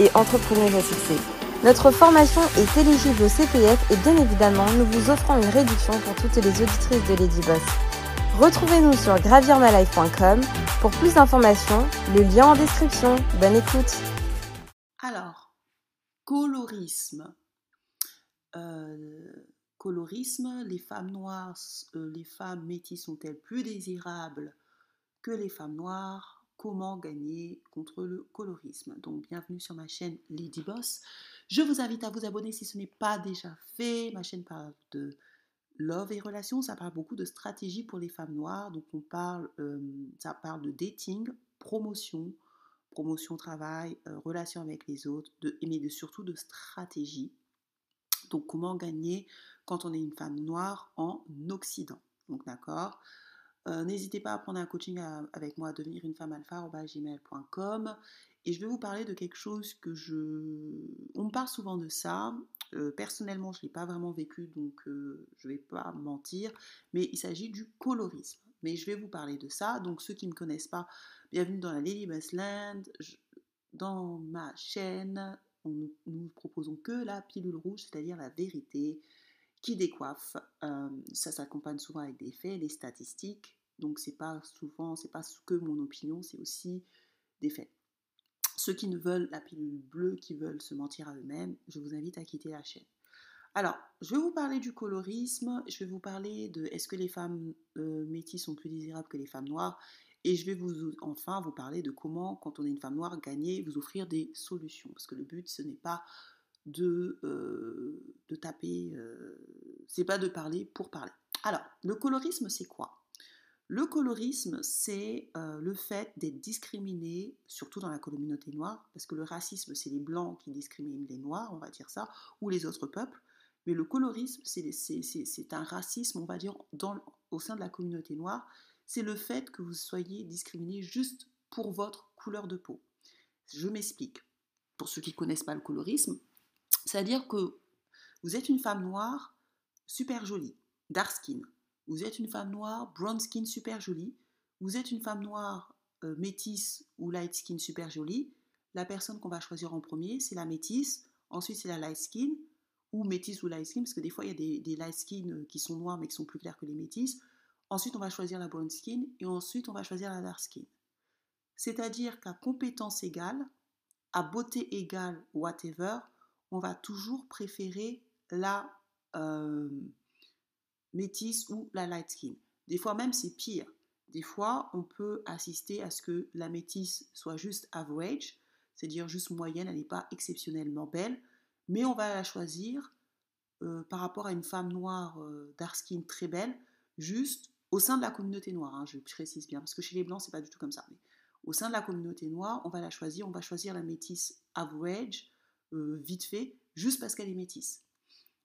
et entrepreneuse à succès. Notre formation est éligible au CPF et bien évidemment, nous vous offrons une réduction pour toutes les auditrices de Lady Boss. Retrouvez-nous sur gravirmalife.com pour plus d'informations, le lien en description. Bonne écoute. Alors, colorisme. Euh, colorisme, les femmes noires, euh, les femmes métisses sont-elles plus désirables que les femmes noires? Comment gagner contre le colorisme. Donc bienvenue sur ma chaîne Lady Boss. Je vous invite à vous abonner si ce n'est pas déjà fait. Ma chaîne parle de love et relations, ça parle beaucoup de stratégie pour les femmes noires. Donc on parle, euh, ça parle de dating, promotion, promotion travail, euh, relation avec les autres, mais de, surtout de stratégie. Donc comment gagner quand on est une femme noire en Occident. Donc d'accord? Euh, n'hésitez pas à prendre un coaching avec moi, à devenir une femme alpha gmail.com. Et je vais vous parler de quelque chose que je. On me parle souvent de ça. Euh, personnellement, je ne l'ai pas vraiment vécu, donc euh, je ne vais pas mentir. Mais il s'agit du colorisme. Mais je vais vous parler de ça. Donc, ceux qui ne me connaissent pas, bienvenue dans la Lady Land. Dans ma chaîne, nous ne proposons que la pilule rouge, c'est-à-dire la vérité qui décoiffe. Euh, ça s'accompagne souvent avec des faits, des statistiques. Donc c'est pas souvent, c'est pas que mon opinion, c'est aussi des faits. Ceux qui ne veulent la pilule bleue, qui veulent se mentir à eux-mêmes, je vous invite à quitter la chaîne. Alors, je vais vous parler du colorisme, je vais vous parler de est-ce que les femmes euh, métisses sont plus désirables que les femmes noires, et je vais vous enfin vous parler de comment, quand on est une femme noire, gagner, vous offrir des solutions. Parce que le but, ce n'est pas de, euh, de taper, euh, c'est pas de parler pour parler. Alors, le colorisme, c'est quoi? Le colorisme, c'est euh, le fait d'être discriminé, surtout dans la communauté noire, parce que le racisme, c'est les blancs qui discriminent les noirs, on va dire ça, ou les autres peuples. Mais le colorisme, c'est un racisme, on va dire, dans, au sein de la communauté noire. C'est le fait que vous soyez discriminé juste pour votre couleur de peau. Je m'explique. Pour ceux qui ne connaissent pas le colorisme, c'est-à-dire que vous êtes une femme noire super jolie, dark skin. Vous êtes une femme noire brown skin super jolie. Vous êtes une femme noire euh, métisse ou light skin super jolie. La personne qu'on va choisir en premier, c'est la métisse. Ensuite, c'est la light skin ou métisse ou light skin, parce que des fois, il y a des, light skin euh, qui sont noirs mais qui sont plus clairs que les métisses. Ensuite, on va choisir la brown skin et ensuite, on va choisir la dark skin. C'est-à-dire qu'à compétence égale, à beauté égale, whatever, on va toujours préférer la euh, métisse ou la light skin. Des fois même c'est pire. Des fois on peut assister à ce que la métisse soit juste average, c'est-à-dire juste moyenne, elle n'est pas exceptionnellement belle, mais on va la choisir euh, par rapport à une femme noire euh, dark skin très belle, juste au sein de la communauté noire, hein, je précise bien, parce que chez les blancs c'est pas du tout comme ça. Mais au sein de la communauté noire, on va la choisir, on va choisir la métisse average, euh, vite fait, juste parce qu'elle est métisse.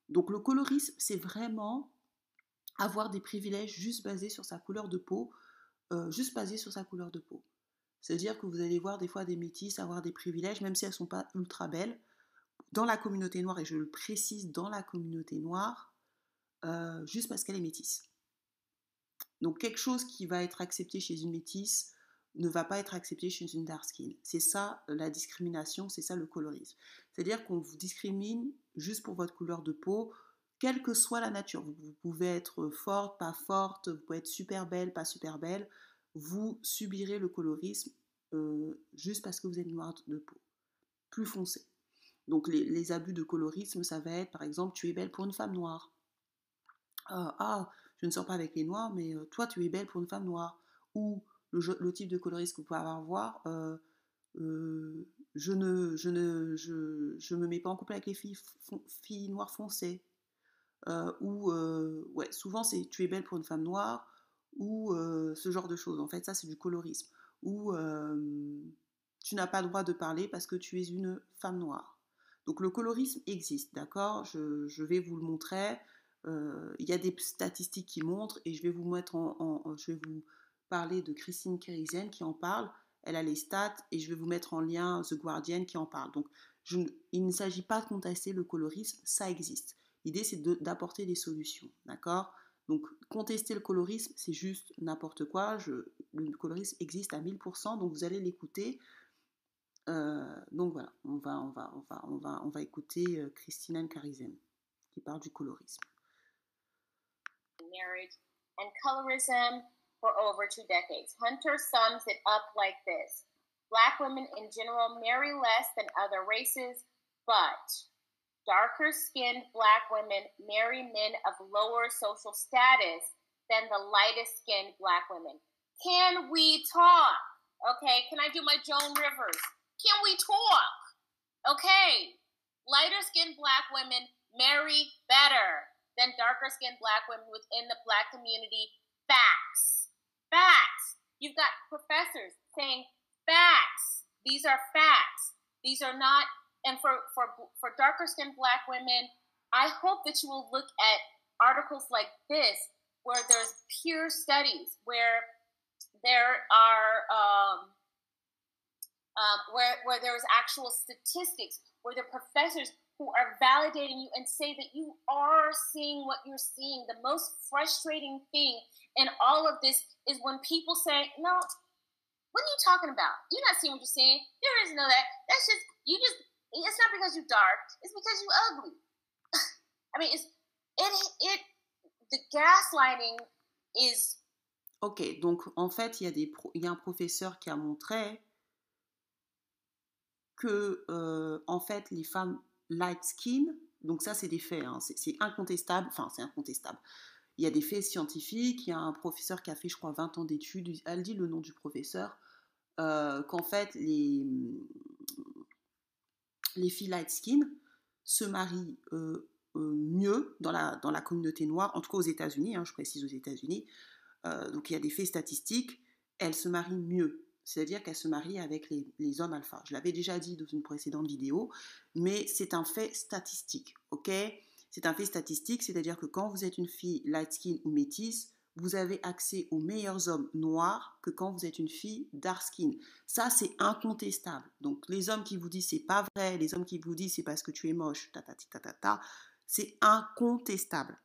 Donc le colorisme, c'est vraiment avoir des privilèges juste basés sur sa couleur de peau, euh, juste basés sur sa couleur de peau. C'est-à-dire que vous allez voir des fois des métisses avoir des privilèges, même si elles ne sont pas ultra belles, dans la communauté noire, et je le précise, dans la communauté noire, euh, juste parce qu'elle est métisse. Donc quelque chose qui va être accepté chez une métisse ne va pas être accepté chez une dark skin. C'est ça la discrimination, c'est ça le colorisme. C'est-à-dire qu'on vous discrimine juste pour votre couleur de peau, quelle que soit la nature. Vous, pouvez être forte, pas forte, vous pouvez être super belle, pas super belle. Vous subirez le colorisme euh, juste parce que vous êtes noire de peau, plus foncé. Donc les, abus de colorisme, ça va être par exemple, tu es belle pour une femme noire. ah, ah je ne sors pas avec les noirs, mais euh, toi, tu es belle pour une femme noire. Ou le, type de colorisme que vous pouvez avoir, euh, euh, je ne, je ne, je, je, me mets pas en couple avec les filles, filles noires foncées. Euh, ou, ouais, souvent c'est tu es belle pour une femme noire, ou ce genre de choses. En fait, ça c'est du colorisme. Ou tu n'as pas le droit de parler parce que tu es une femme noire. Donc le colorisme existe, d'accord? Je, vais vous le montrer. Euh, il y a des statistiques qui montrent et je vais vous mettre en, je vais vous parler de Christine Kerisen qui en parle. Elle a les stats et je vais vous mettre en lien The Guardian qui en parle. Donc il ne s'agit pas de contester le colorisme, ça existe. L'idée c'est d'apporter des solutions, d'accord? Donc contester le colorisme, c'est juste n'importe quoi. le colorisme existe à 1000%, donc vous allez l'écouter. Euh, donc voilà, on va, on va, on va, on va, on va écouter euh, Christina Karizem qui parle du colorisme. Marriage and colorism for over two decades. Hunter sums it up like this Black women in general marry less than other races, but darker skinned black women marry men of lower social status than the lightest skinned black women. Can we talk? Okay, can I do my Joan Rivers? Can we talk? Okay, lighter skinned black women marry better than darker skinned black women within the black community. Facts. Facts. You've got professors saying facts. These are facts. These are not and for, for, for darker skinned black women, I hope that you will look at articles like this where there's peer studies, where there are um, um, where where there's actual statistics, where the professors who are validating you and say that you are seeing what you're seeing. The most frustrating thing in all of this is when people say, "No, what are you talking about? You're not seeing what you're seeing. There is no that. That's just you just it's not because you're dark, it's because you're ugly. I mean, it's, it, it, the gaslighting is... Ok, donc en fait, il y, a des il y a un professeur qui a montré que, euh, en fait, les femmes light skin, donc ça, c'est des faits, hein, c'est incontestable, enfin, c'est incontestable. Il y a des faits scientifiques, il y a un professeur qui a fait, je crois, 20 ans d'études, elle dit le nom du professeur, euh, qu'en fait, les, les filles light skin se marient euh, euh, mieux dans la, dans la communauté noire, en tout cas aux États-Unis, hein, je précise aux États-Unis. Donc il y a des faits statistiques, elles se marient mieux. C'est-à-dire qu'elles se marient avec les, hommes alpha. Je l'avais déjà dit dans une précédente vidéo, mais c'est un fait statistique, ok? C'est un fait statistique, c'est-à-dire que quand vous êtes une fille light skin ou métisse, vous avez accès aux meilleurs hommes noirs que quand vous êtes une fille dark skin. Ça, c'est incontestable. Donc, les hommes qui vous disent c'est pas vrai, les hommes qui vous disent c'est parce que tu es moche, c'est incontestable.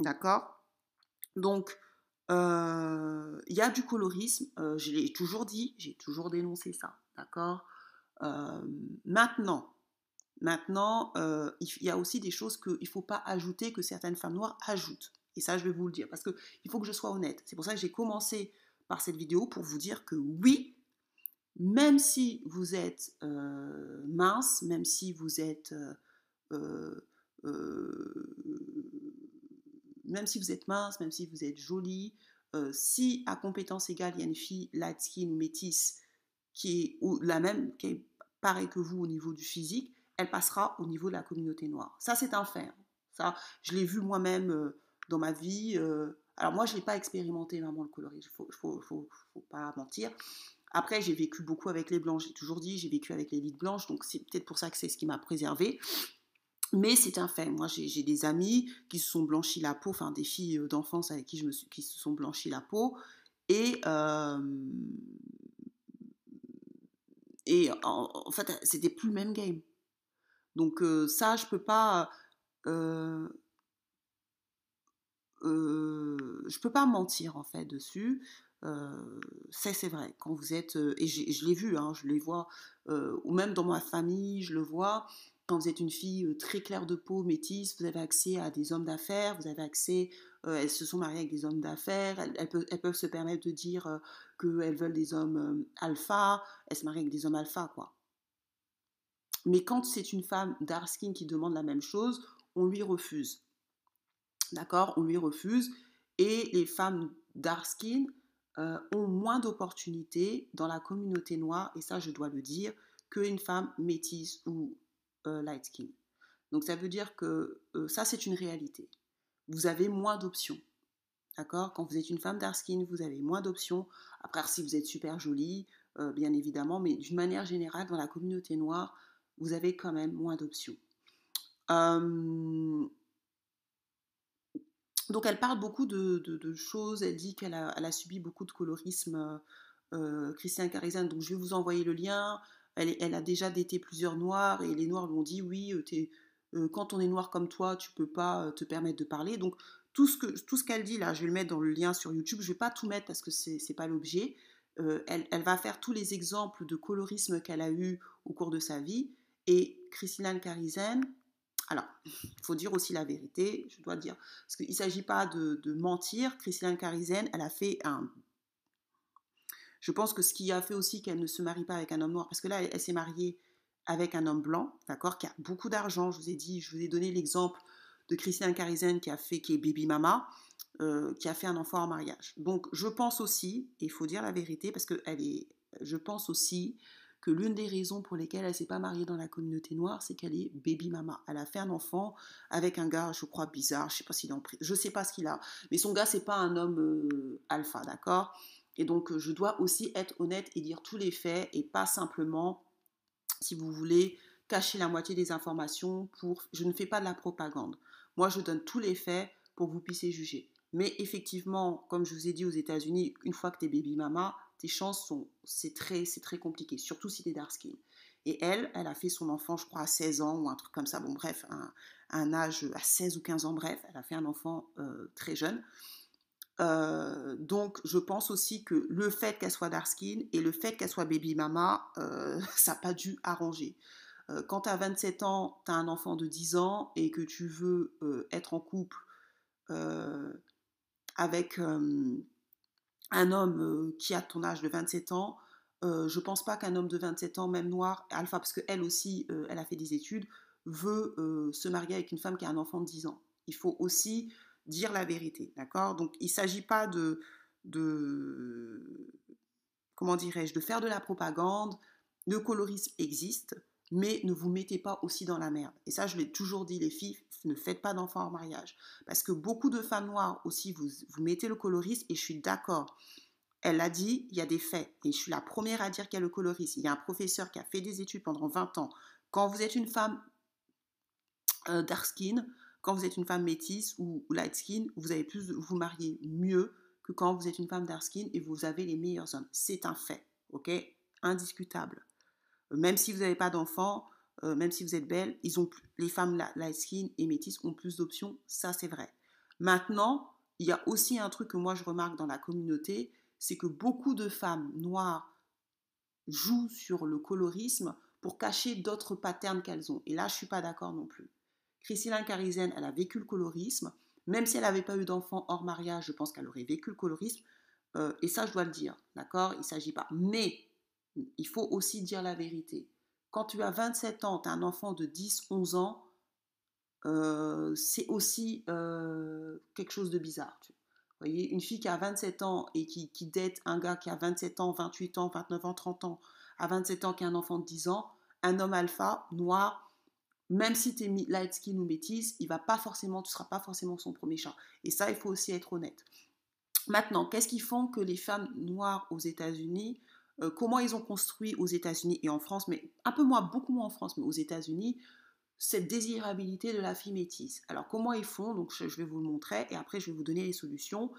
D'accord? Donc, il y a du colorisme, je l'ai toujours dit, j'ai toujours dénoncé ça. D'accord? Maintenant, maintenant il y a aussi des choses qu'il ne faut pas ajouter, que certaines femmes noires ajoutent. Et ça, je vais vous le dire, parce qu'il faut que je sois honnête. C'est pour ça que j'ai commencé par cette vidéo pour vous dire que oui, même si vous êtes mince, même si vous êtes... même si vous êtes mince, même si vous êtes jolie, si à compétence égale, il y a une fille light skin métisse qui est ou la même, qui est pareille que vous au niveau du physique, elle passera au niveau de la communauté noire. Ça, c'est un fait. Hein. Ça, je l'ai vu moi-même dans ma vie. Euh, alors moi, je n'ai pas expérimenté vraiment le colorisme, il ne faut, pas mentir. Après, j'ai vécu beaucoup avec les blanches, j'ai toujours dit, j'ai vécu avec les lides blanches, donc c'est peut-être pour ça que c'est ce qui m'a préservé. Mais c'est un fait. Moi, j'ai des amis qui se sont blanchis la peau, enfin des filles euh, d'enfance avec qui je me suis, qui se sont blanchis la peau. Et, euh, et en, fait, c'était plus le même game. Donc ça, je peux pas. Euh, je peux pas mentir en fait dessus. Euh, c'est vrai, quand vous êtes, euh, et je l'ai vu, hein, je les vois, ou même dans ma famille, je le vois, quand vous êtes une fille très claire de peau, métisse, vous avez accès à des hommes d'affaires, vous avez accès, elles se sont mariées avec des hommes d'affaires, elles, peuvent, se permettre de dire qu'elles veulent des hommes alpha, elles se marient avec des hommes alpha, quoi. Mais quand c'est une femme dark skin qui demande la même chose, on lui refuse. D'accord? On lui refuse. Et les femmes dark skin euh, ont moins d'opportunités dans la communauté noire, et ça je dois le dire, qu'une femme métisse ou euh, light skin. Donc ça veut dire que euh, ça c'est une réalité. Vous avez moins d'options. D'accord? Quand vous êtes une femme dark skin, vous avez moins d'options. Après, si vous êtes super jolie, bien évidemment, mais d'une manière générale, dans la communauté noire, vous avez quand même moins d'options. donc elle parle beaucoup de, choses, elle dit qu'elle a, subi beaucoup de colorisme, euh, Christiane Carizan, donc je vais vous envoyer le lien, elle, a déjà daté plusieurs noirs, et les noirs lui ont dit, oui, euh, quand on est noir comme toi, tu peux pas te permettre de parler, donc tout ce qu'elle dit là, je vais le mettre dans le lien sur YouTube, je vais pas tout mettre parce que c'est n'est pas l'objet, elle, elle, va faire tous les exemples de colorisme qu'elle a eu au cours de sa vie, et Christine Carizen, alors, il faut dire aussi la vérité, je dois dire, parce qu'il ne s'agit pas de, mentir. Christine Carizen, elle a fait un... Je pense que ce qui a fait aussi qu'elle ne se marie pas avec un homme noir, parce que là, elle, s'est mariée avec un homme blanc, d'accord, qui a beaucoup d'argent. Je vous ai dit, je vous ai donné l'exemple de Christine Carizen qui a fait, qui est baby mama, euh, qui a fait un enfant en mariage. Donc, je pense aussi, et il faut dire la vérité, parce que elle est, je pense aussi que l'une des raisons pour lesquelles elle s'est pas mariée dans la communauté noire, c'est qu'elle est baby mama. Elle a fait un enfant avec un gars, je crois bizarre, je sais pas s'il est en je sais pas ce qu'il a, mais son gars c'est pas un homme euh, alpha, d'accord Et donc euh, je dois aussi être honnête et dire tous les faits et pas simplement, si vous voulez, cacher la moitié des informations pour. Je ne fais pas de la propagande. Moi je donne tous les faits pour que vous puissiez juger. Mais effectivement, comme je vous ai dit aux États-Unis, une fois que tu es baby mama, tes chances sont, c'est très, très compliqué, surtout si tu es dark skin. Et elle, elle a fait son enfant, je crois, à 16 ans ou un truc comme ça. Bon, bref, un, un âge à 16 ou 15 ans, bref, elle a fait un enfant euh, très jeune. Euh, donc, je pense aussi que le fait qu'elle soit dark skin et le fait qu'elle soit baby mama, euh, ça n'a pas dû arranger. quand tu as 27 ans, tu as un enfant de 10 ans et que tu veux être en couple avec un homme qui a ton âge de 27 ans, je je pense pas qu'un homme de 27 ans, même noir, alpha, parce qu'elle aussi, elle a fait des études, veut se marier avec une femme qui a un enfant de 10 ans. Il faut aussi dire la vérité, d'accord? Donc il ne s'agit pas de, de comment dirais-je, de faire de la propagande. Le colorisme existe, mais ne vous mettez pas aussi dans la merde. Et ça, je l'ai toujours dit, les filles, ne faites pas d'enfants en mariage. Parce que beaucoup de femmes noires aussi, vous, vous mettez le colorisme, et je suis d'accord. Elle l'a dit, il y a des faits. Et je suis la première à dire qu'il y a le colorisme. Il y a un professeur qui a fait des études pendant 20 ans. Quand vous êtes une femme euh, dark skin, quand vous êtes une femme métisse ou, light skin, vous avez plus, vous mariez mieux que quand vous êtes une femme dark skin et vous avez les meilleurs hommes. C'est un fait, ok? Indiscutable. Même si vous n'avez pas d'enfants, euh, même si vous êtes belle, ils ont les femmes light skin et métisses ont plus d'options, ça c'est vrai. Maintenant, il y a aussi un truc que moi je remarque dans la communauté, c'est que beaucoup de femmes noires jouent sur le colorisme pour cacher d'autres patterns qu'elles ont. Et là, je suis pas d'accord non plus. Christine Carizen, elle a vécu le colorisme. Même si elle n'avait pas eu d'enfant hors mariage, je pense qu'elle aurait vécu le colorisme. Euh, et ça, je dois le dire, d'accord? Il ne s'agit pas. Mais il faut aussi dire la vérité. Quand tu as 27 ans, tu as un enfant de 10, 11 ans, euh, c'est aussi euh, quelque chose de bizarre. Tu voyez, une fille qui a 27 ans et qui, qui un gars qui a 27 ans, 28 ans, 29 ans, 30 ans, à 27 ans qui a un enfant de 10 ans, un homme alpha, noir, même si tu es light skin ou métisse, il va pas forcément, tu seras pas forcément son premier chat. Et ça, il faut aussi être honnête. Maintenant, qu'est-ce qui font que les femmes noires aux États-Unis euh, comment ils ont construit aux États-Unis et en France, mais un peu moins, beaucoup moins en France, mais aux États-Unis, cette désirabilité de la fille métisse? Alors comment ils font? Donc je, vais vous le montrer et après je vais vous donner les solutions.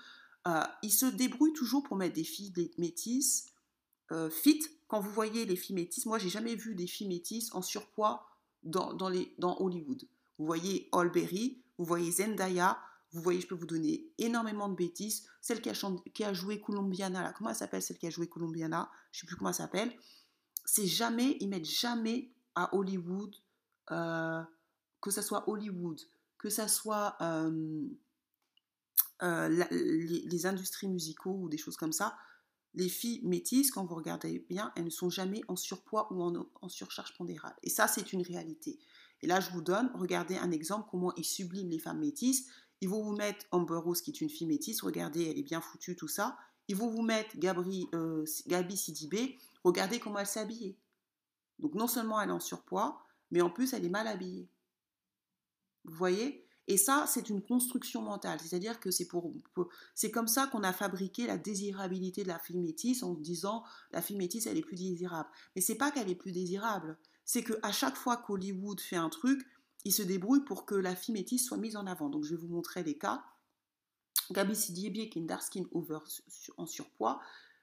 Euh, ils se débrouillent toujours pour mettre des filles métisses euh, fit. Quand vous voyez les filles métisses, moi j'ai jamais vu des filles métisses en surpoids dans, dans, les, dans Hollywood. Vous voyez Holberry, vous voyez Zendaya, vous voyez, je peux vous donner énormément de bêtises. Celle qui a, qui a joué Colombiana, là, comment elle s'appelle celle qui a joué Colombiana? Je ne sais plus comment elle s'appelle. C'est jamais, ils mettent jamais à Hollywood, euh, que ça soit Hollywood, que ça soit euh, euh, les, industries musicaux ou des choses comme ça. Les filles métisses, quand vous regardez bien, elles ne sont jamais en surpoids ou en, surcharge pondérale. Et ça, c'est une réalité. Et là, je vous donne, regardez un exemple, comment ils subliment les femmes métisses. Ils vont vous mettre Amber Rose, qui est une fille métisse. Regardez, elle est bien foutue, tout ça. Ils vont vous mettre Gabri, euh, Gabi Sidibé. Regardez comment elle s'est habillée. Donc non seulement elle est en surpoids, mais en plus elle est mal habillée. Vous voyez? Et ça, c'est une construction mentale. C'est-à-dire que c'est pour, comme ça qu'on a fabriqué la désirabilité de la fille métisse en disant la fille métisse, elle est plus désirable. Mais c'est pas qu'elle est plus désirable. C'est qu'à chaque fois qu'Hollywood fait un truc, il se débrouille pour que la fille métisse soit mise en avant. Donc je vais vous montrer les cas. Gabi Sidibe, qui est une dark skin over en surpoids.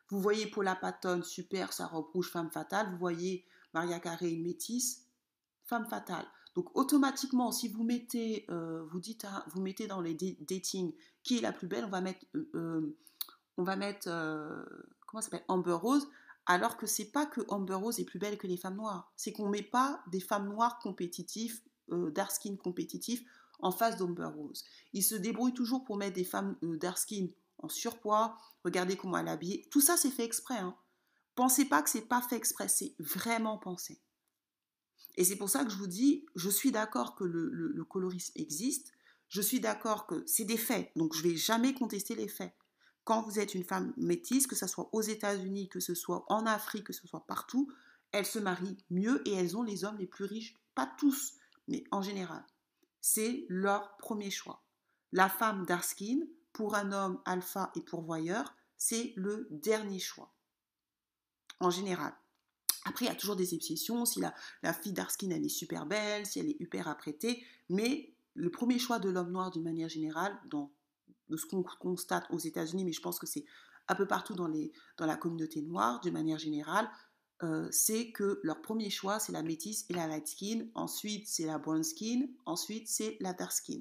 Vous voyez Paula Patton, super, sa robe rouge, femme fatale. Vous voyez Maria une métisse, femme fatale. Donc automatiquement, si vous mettez, euh, vous dites, vous mettez dans les dating qui est la plus belle, on va mettre, euh, euh, on va mettre, comment s'appelle, Amber Rose, alors que c'est pas que Amber Rose est plus belle que les femmes noires, c'est qu'on met pas des femmes noires compétitives, dark skin compétitifs en face d'Amber Rose. Ils se débrouillent toujours pour mettre des femmes dark skin en surpoids. Regardez comment elle est habillée. Tout ça c'est fait exprès. Hein. Pensez pas que c'est pas fait exprès, c'est vraiment pensé. Et c'est pour ça que je vous dis, je suis d'accord que le, colorisme existe, je suis d'accord que c'est des faits, donc je ne vais jamais contester les faits. Quand vous êtes une femme métisse, que ce soit aux États-Unis, que ce soit en Afrique, que ce soit partout, elles se marient mieux et elles ont les hommes les plus riches, pas tous, mais en général. C'est leur premier choix. La femme d'Arskin, pour un homme alpha et pourvoyeur, c'est le dernier choix. En général. Après, il y a toujours des exceptions, si la, la fille d'Arskin, elle est super belle, si elle est hyper apprêtée, mais le premier choix de l'homme noir d'une manière générale, dans, de ce qu'on constate aux États-Unis, mais je pense que c'est un peu partout dans, la communauté noire, d'une manière générale, euh, c'est que leur premier choix, c'est la métisse et la light skin, ensuite c'est la brown skin, ensuite c'est la dark skin.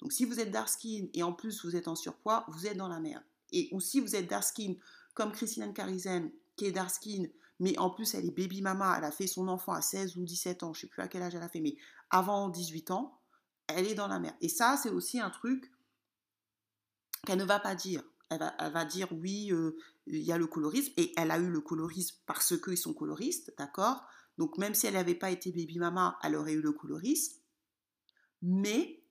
Donc si vous êtes dark skin et en plus vous êtes en surpoids, vous êtes dans la merde. Et ou si vous êtes dark skin, comme Christine Carizen, qui est dark skin, mais en plus elle est baby mama, elle a fait son enfant à 16 ou 17 ans, je sais plus à quel âge elle a fait, mais avant 18 ans, elle est dans la mer. Et ça, c'est aussi un truc qu'elle ne va pas dire. Elle va, dire oui, euh, il y a le colorisme, et elle a eu le colorisme parce qu'ils sont coloristes, d'accord? Donc même si elle n'avait pas été baby mama, elle aurait eu le colorisme. Mais,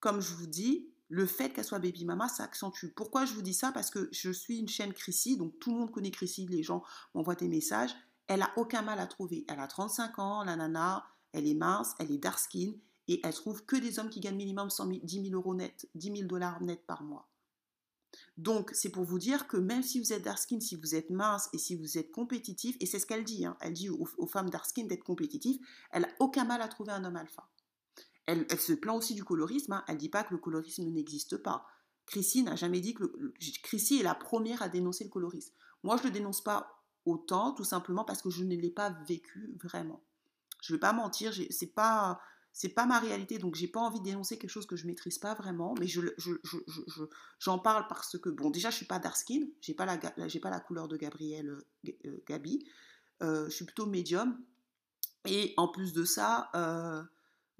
comme je vous dis, le fait qu'elle soit baby mama, ça accentue. Pourquoi je vous dis ça? Parce que je suis une chaîne Chrissy, donc tout le monde connaît Chrissy, les gens m'envoient des messages. Elle a aucun mal à trouver. Elle a 35 ans, la nana, elle est mince, elle est dark skin, et elle trouve que des hommes qui gagnent minimum 10 000 euros net, 10 000 dollars net par mois. Donc, c'est pour vous dire que même si vous êtes dark skin, si vous êtes mince et si vous êtes compétitif, et c'est ce qu'elle dit, hein, elle dit aux, femmes dark skin d'être compétitives, elle n'a aucun mal à trouver un homme alpha. Elle, se plaint aussi du colorisme. Hein. Elle ne dit pas que le colorisme n'existe pas. Chrissy n'a jamais dit que... Chrissy est la première à dénoncer le colorisme. Moi, je ne le dénonce pas autant, tout simplement parce que je ne l'ai pas vécu vraiment. Je ne vais pas mentir, c'est pas c'est pas ma réalité, donc j'ai pas envie de dénoncer quelque chose que je maîtrise pas vraiment, mais je, j'en parle parce que, bon, déjà, je suis pas dark skin, j'ai pas la, pas la couleur de Gabrielle euh, euh, Gabi, euh, je suis plutôt médium, et en plus de ça,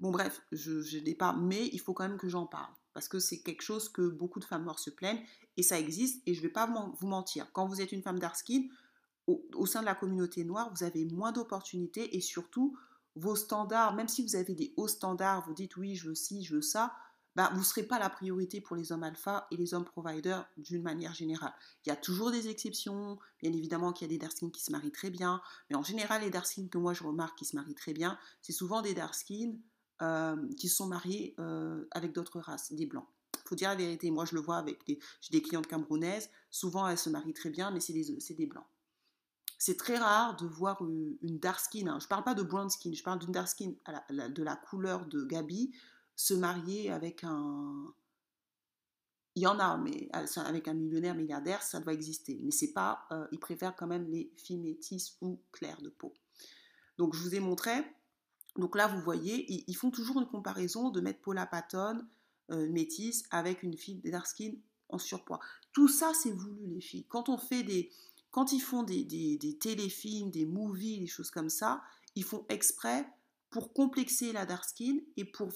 Bon bref, je, n'ai pas, mais il faut quand même que j'en parle parce que c'est quelque chose que beaucoup de femmes noires se plaignent et ça existe et je ne vais pas vous mentir. Quand vous êtes une femme dark skin, au, sein de la communauté noire, vous avez moins d'opportunités et surtout vos standards, même si vous avez des hauts standards, vous dites oui, je veux ci, je veux ça, bah, vous ne serez pas la priorité pour les hommes alpha et les hommes providers d'une manière générale. Il y a toujours des exceptions, bien évidemment qu'il y a des dark skins qui se marient très bien, mais en général, les dark skins que moi je remarque qui se marient très bien, c'est souvent des dark skins euh, qui sont mariés euh, avec d'autres races, des blancs. Il faut dire la vérité, moi je le vois avec des, des clientes camerounaises, souvent elles se marient très bien, mais c'est des, des blancs. C'est très rare de voir une, dark skin, hein. je ne parle pas de brown skin, je parle d'une dark skin de la couleur de Gabi, se marier avec un... Il y en a, mais avec un millionnaire milliardaire, ça doit exister. Mais c'est pas, euh, ils préfèrent quand même les filles métisses ou claires de peau. Donc je vous ai montré donc là, vous voyez, ils, font toujours une comparaison de mettre Paula Patton, euh, métisse, avec une fille dark skin en surpoids. Tout ça, c'est voulu, les filles. Quand on fait des, quand ils font des, des, téléfilms, des movies, des choses comme ça, ils font exprès pour complexer la dark skin et pour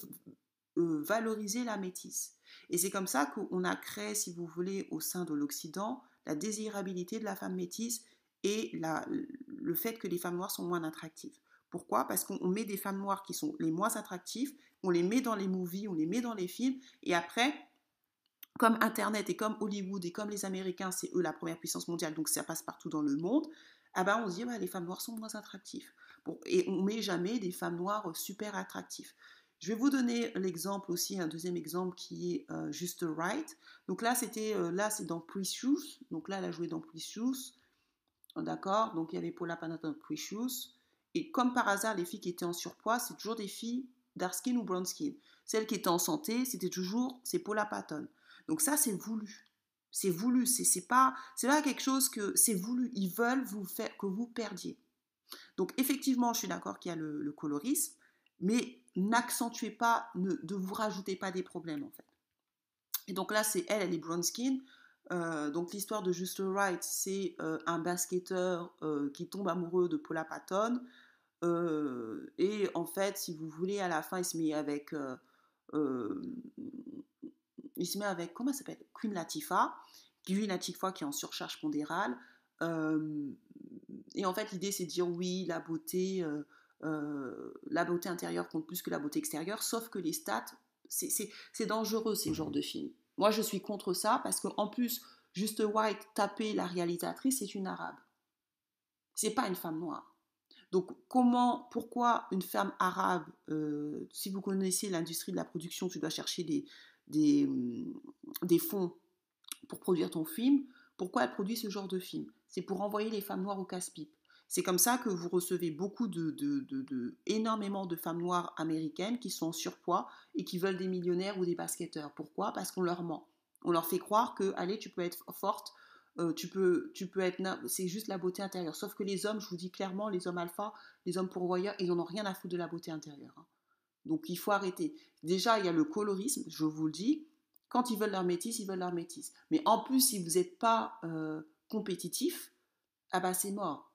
euh, valoriser la métisse. Et c'est comme ça qu'on a créé, si vous voulez, au sein de l'Occident, la désirabilité de la femme métisse et le fait que les femmes noires sont moins attractives. Pourquoi? Parce qu'on met des femmes noires qui sont les moins attractives, on les met dans les movies, on les met dans les films, et après, comme Internet et comme Hollywood et comme les Américains, c'est eux la première puissance mondiale, donc ça passe partout dans le monde, ah ben on se dit, bah, les femmes noires sont moins attractives. Bon, et on met jamais des femmes noires super attractives. Je vais vous donner l'exemple aussi, un deuxième exemple qui est euh, juste right. Donc là, c'était euh, là, c'est dans Precious. Donc là, elle a joué dans Precious. D'accord? Donc il y avait Paula Panatton dans Precious. Et comme par hasard, les filles qui étaient en surpoids, c'est toujours des filles dark skin ou brown skin. Celles qui étaient en santé, c'était toujours c'est Paula Patton. Donc ça, c'est voulu. C'est voulu. C'est pas, c'est pas quelque chose que c'est voulu. Ils veulent que vous perdiez. Donc effectivement, je suis d'accord qu'il y a le, colorisme, mais n'accentuez pas, ne vous rajoutez pas des problèmes en fait. Et donc là, c'est elle, elle est brown skin. Euh, donc l'histoire de Just Right, c'est euh, un basketteur euh, qui tombe amoureux de Paula Patton. Et en fait, si vous voulez, à la fin, il se met avec, il se met avec comment s'appelle? Queen Latifah, Queen Latifah qui est en surcharge pondérale. et en fait, l'idée c'est de dire oui, la beauté, la beauté intérieure compte plus que la beauté extérieure, sauf que les stats, c'est dangereux ces genres de films. Moi, je suis contre ça parce qu'en plus, juste White taper la réalisatrice, c'est une arabe. C'est pas une femme noire. Donc, comment, pourquoi une femme arabe, euh, si vous connaissez l'industrie de la production, tu dois chercher des, des, fonds pour produire ton film, pourquoi elle produit ce genre de film? C'est pour envoyer les femmes noires au casse-pipe. C'est comme ça que vous recevez beaucoup de, de, de, énormément de femmes noires américaines qui sont en surpoids et qui veulent des millionnaires ou des basketteurs. Pourquoi? Parce qu'on leur ment. On leur fait croire que, allez, tu peux être forte, euh, tu peux, tu peux être, c'est juste la beauté intérieure. Sauf que les hommes, je vous dis clairement, les hommes alpha, les hommes pourvoyeurs, ils n'en ont rien à foutre de la beauté intérieure. Hein. Donc il faut arrêter. Déjà, il y a le colorisme, je vous le dis. Quand ils veulent leur métis, ils veulent leur métis. Mais en plus, si vous n'êtes pas euh, compétitif, ah bah c'est mort.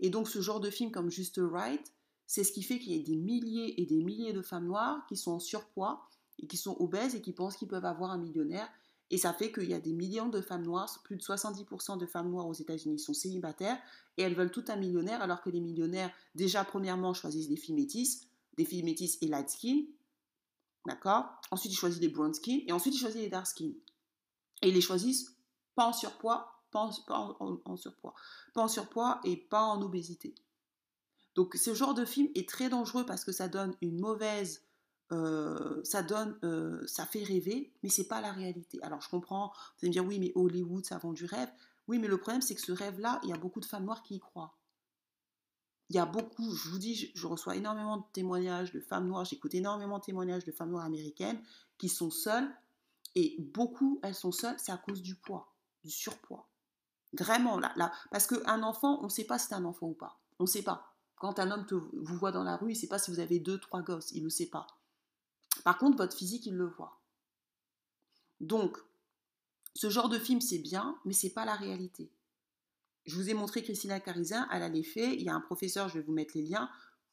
Et donc ce genre de film comme Just Right, c'est ce qui fait qu'il y a des milliers et des milliers de femmes noires qui sont en surpoids et qui sont obèses et qui pensent qu'ils peuvent avoir un millionnaire. Et ça fait qu'il y a des millions de femmes noires, plus de 70% de femmes noires aux États-Unis sont célibataires et elles veulent tout un millionnaire alors que les millionnaires, déjà premièrement, choisissent des filles métisses, des filles métisses et light skin. D'accord? Ensuite, ils choisissent les brown skin et ensuite, ils choisissent les dark skin. Et ils les choisissent pas en surpoids, pas en, surpoids, pas en surpoids et pas en obésité. Donc ce genre de film est très dangereux parce que ça donne une mauvaise, euh, ça donne, euh, ça fait rêver, mais c'est pas la réalité. Alors je comprends, vous allez me dire oui, mais Hollywood ça vend du rêve. Oui, mais le problème c'est que ce rêve-là, il y a beaucoup de femmes noires qui y croient. Il y a beaucoup, je vous dis, je, reçois énormément de témoignages de femmes noires, j'écoute énormément de témoignages de femmes noires américaines qui sont seules, et beaucoup, elles sont seules, c'est à cause du poids, du surpoids. Vraiment, là, là. Parce qu'un enfant, on ne sait pas si c'est un enfant ou pas. On ne sait pas. Quand un homme vous voit dans la rue, il ne sait pas si vous avez deux, trois gosses. Il ne le sait pas. Par contre, votre physique, il le voit. Donc, ce genre de film, c'est bien, mais c'est pas la réalité. Je vous ai montré Christina Carizin, elle a les faits. Il y a un professeur, je vais vous mettre les liens.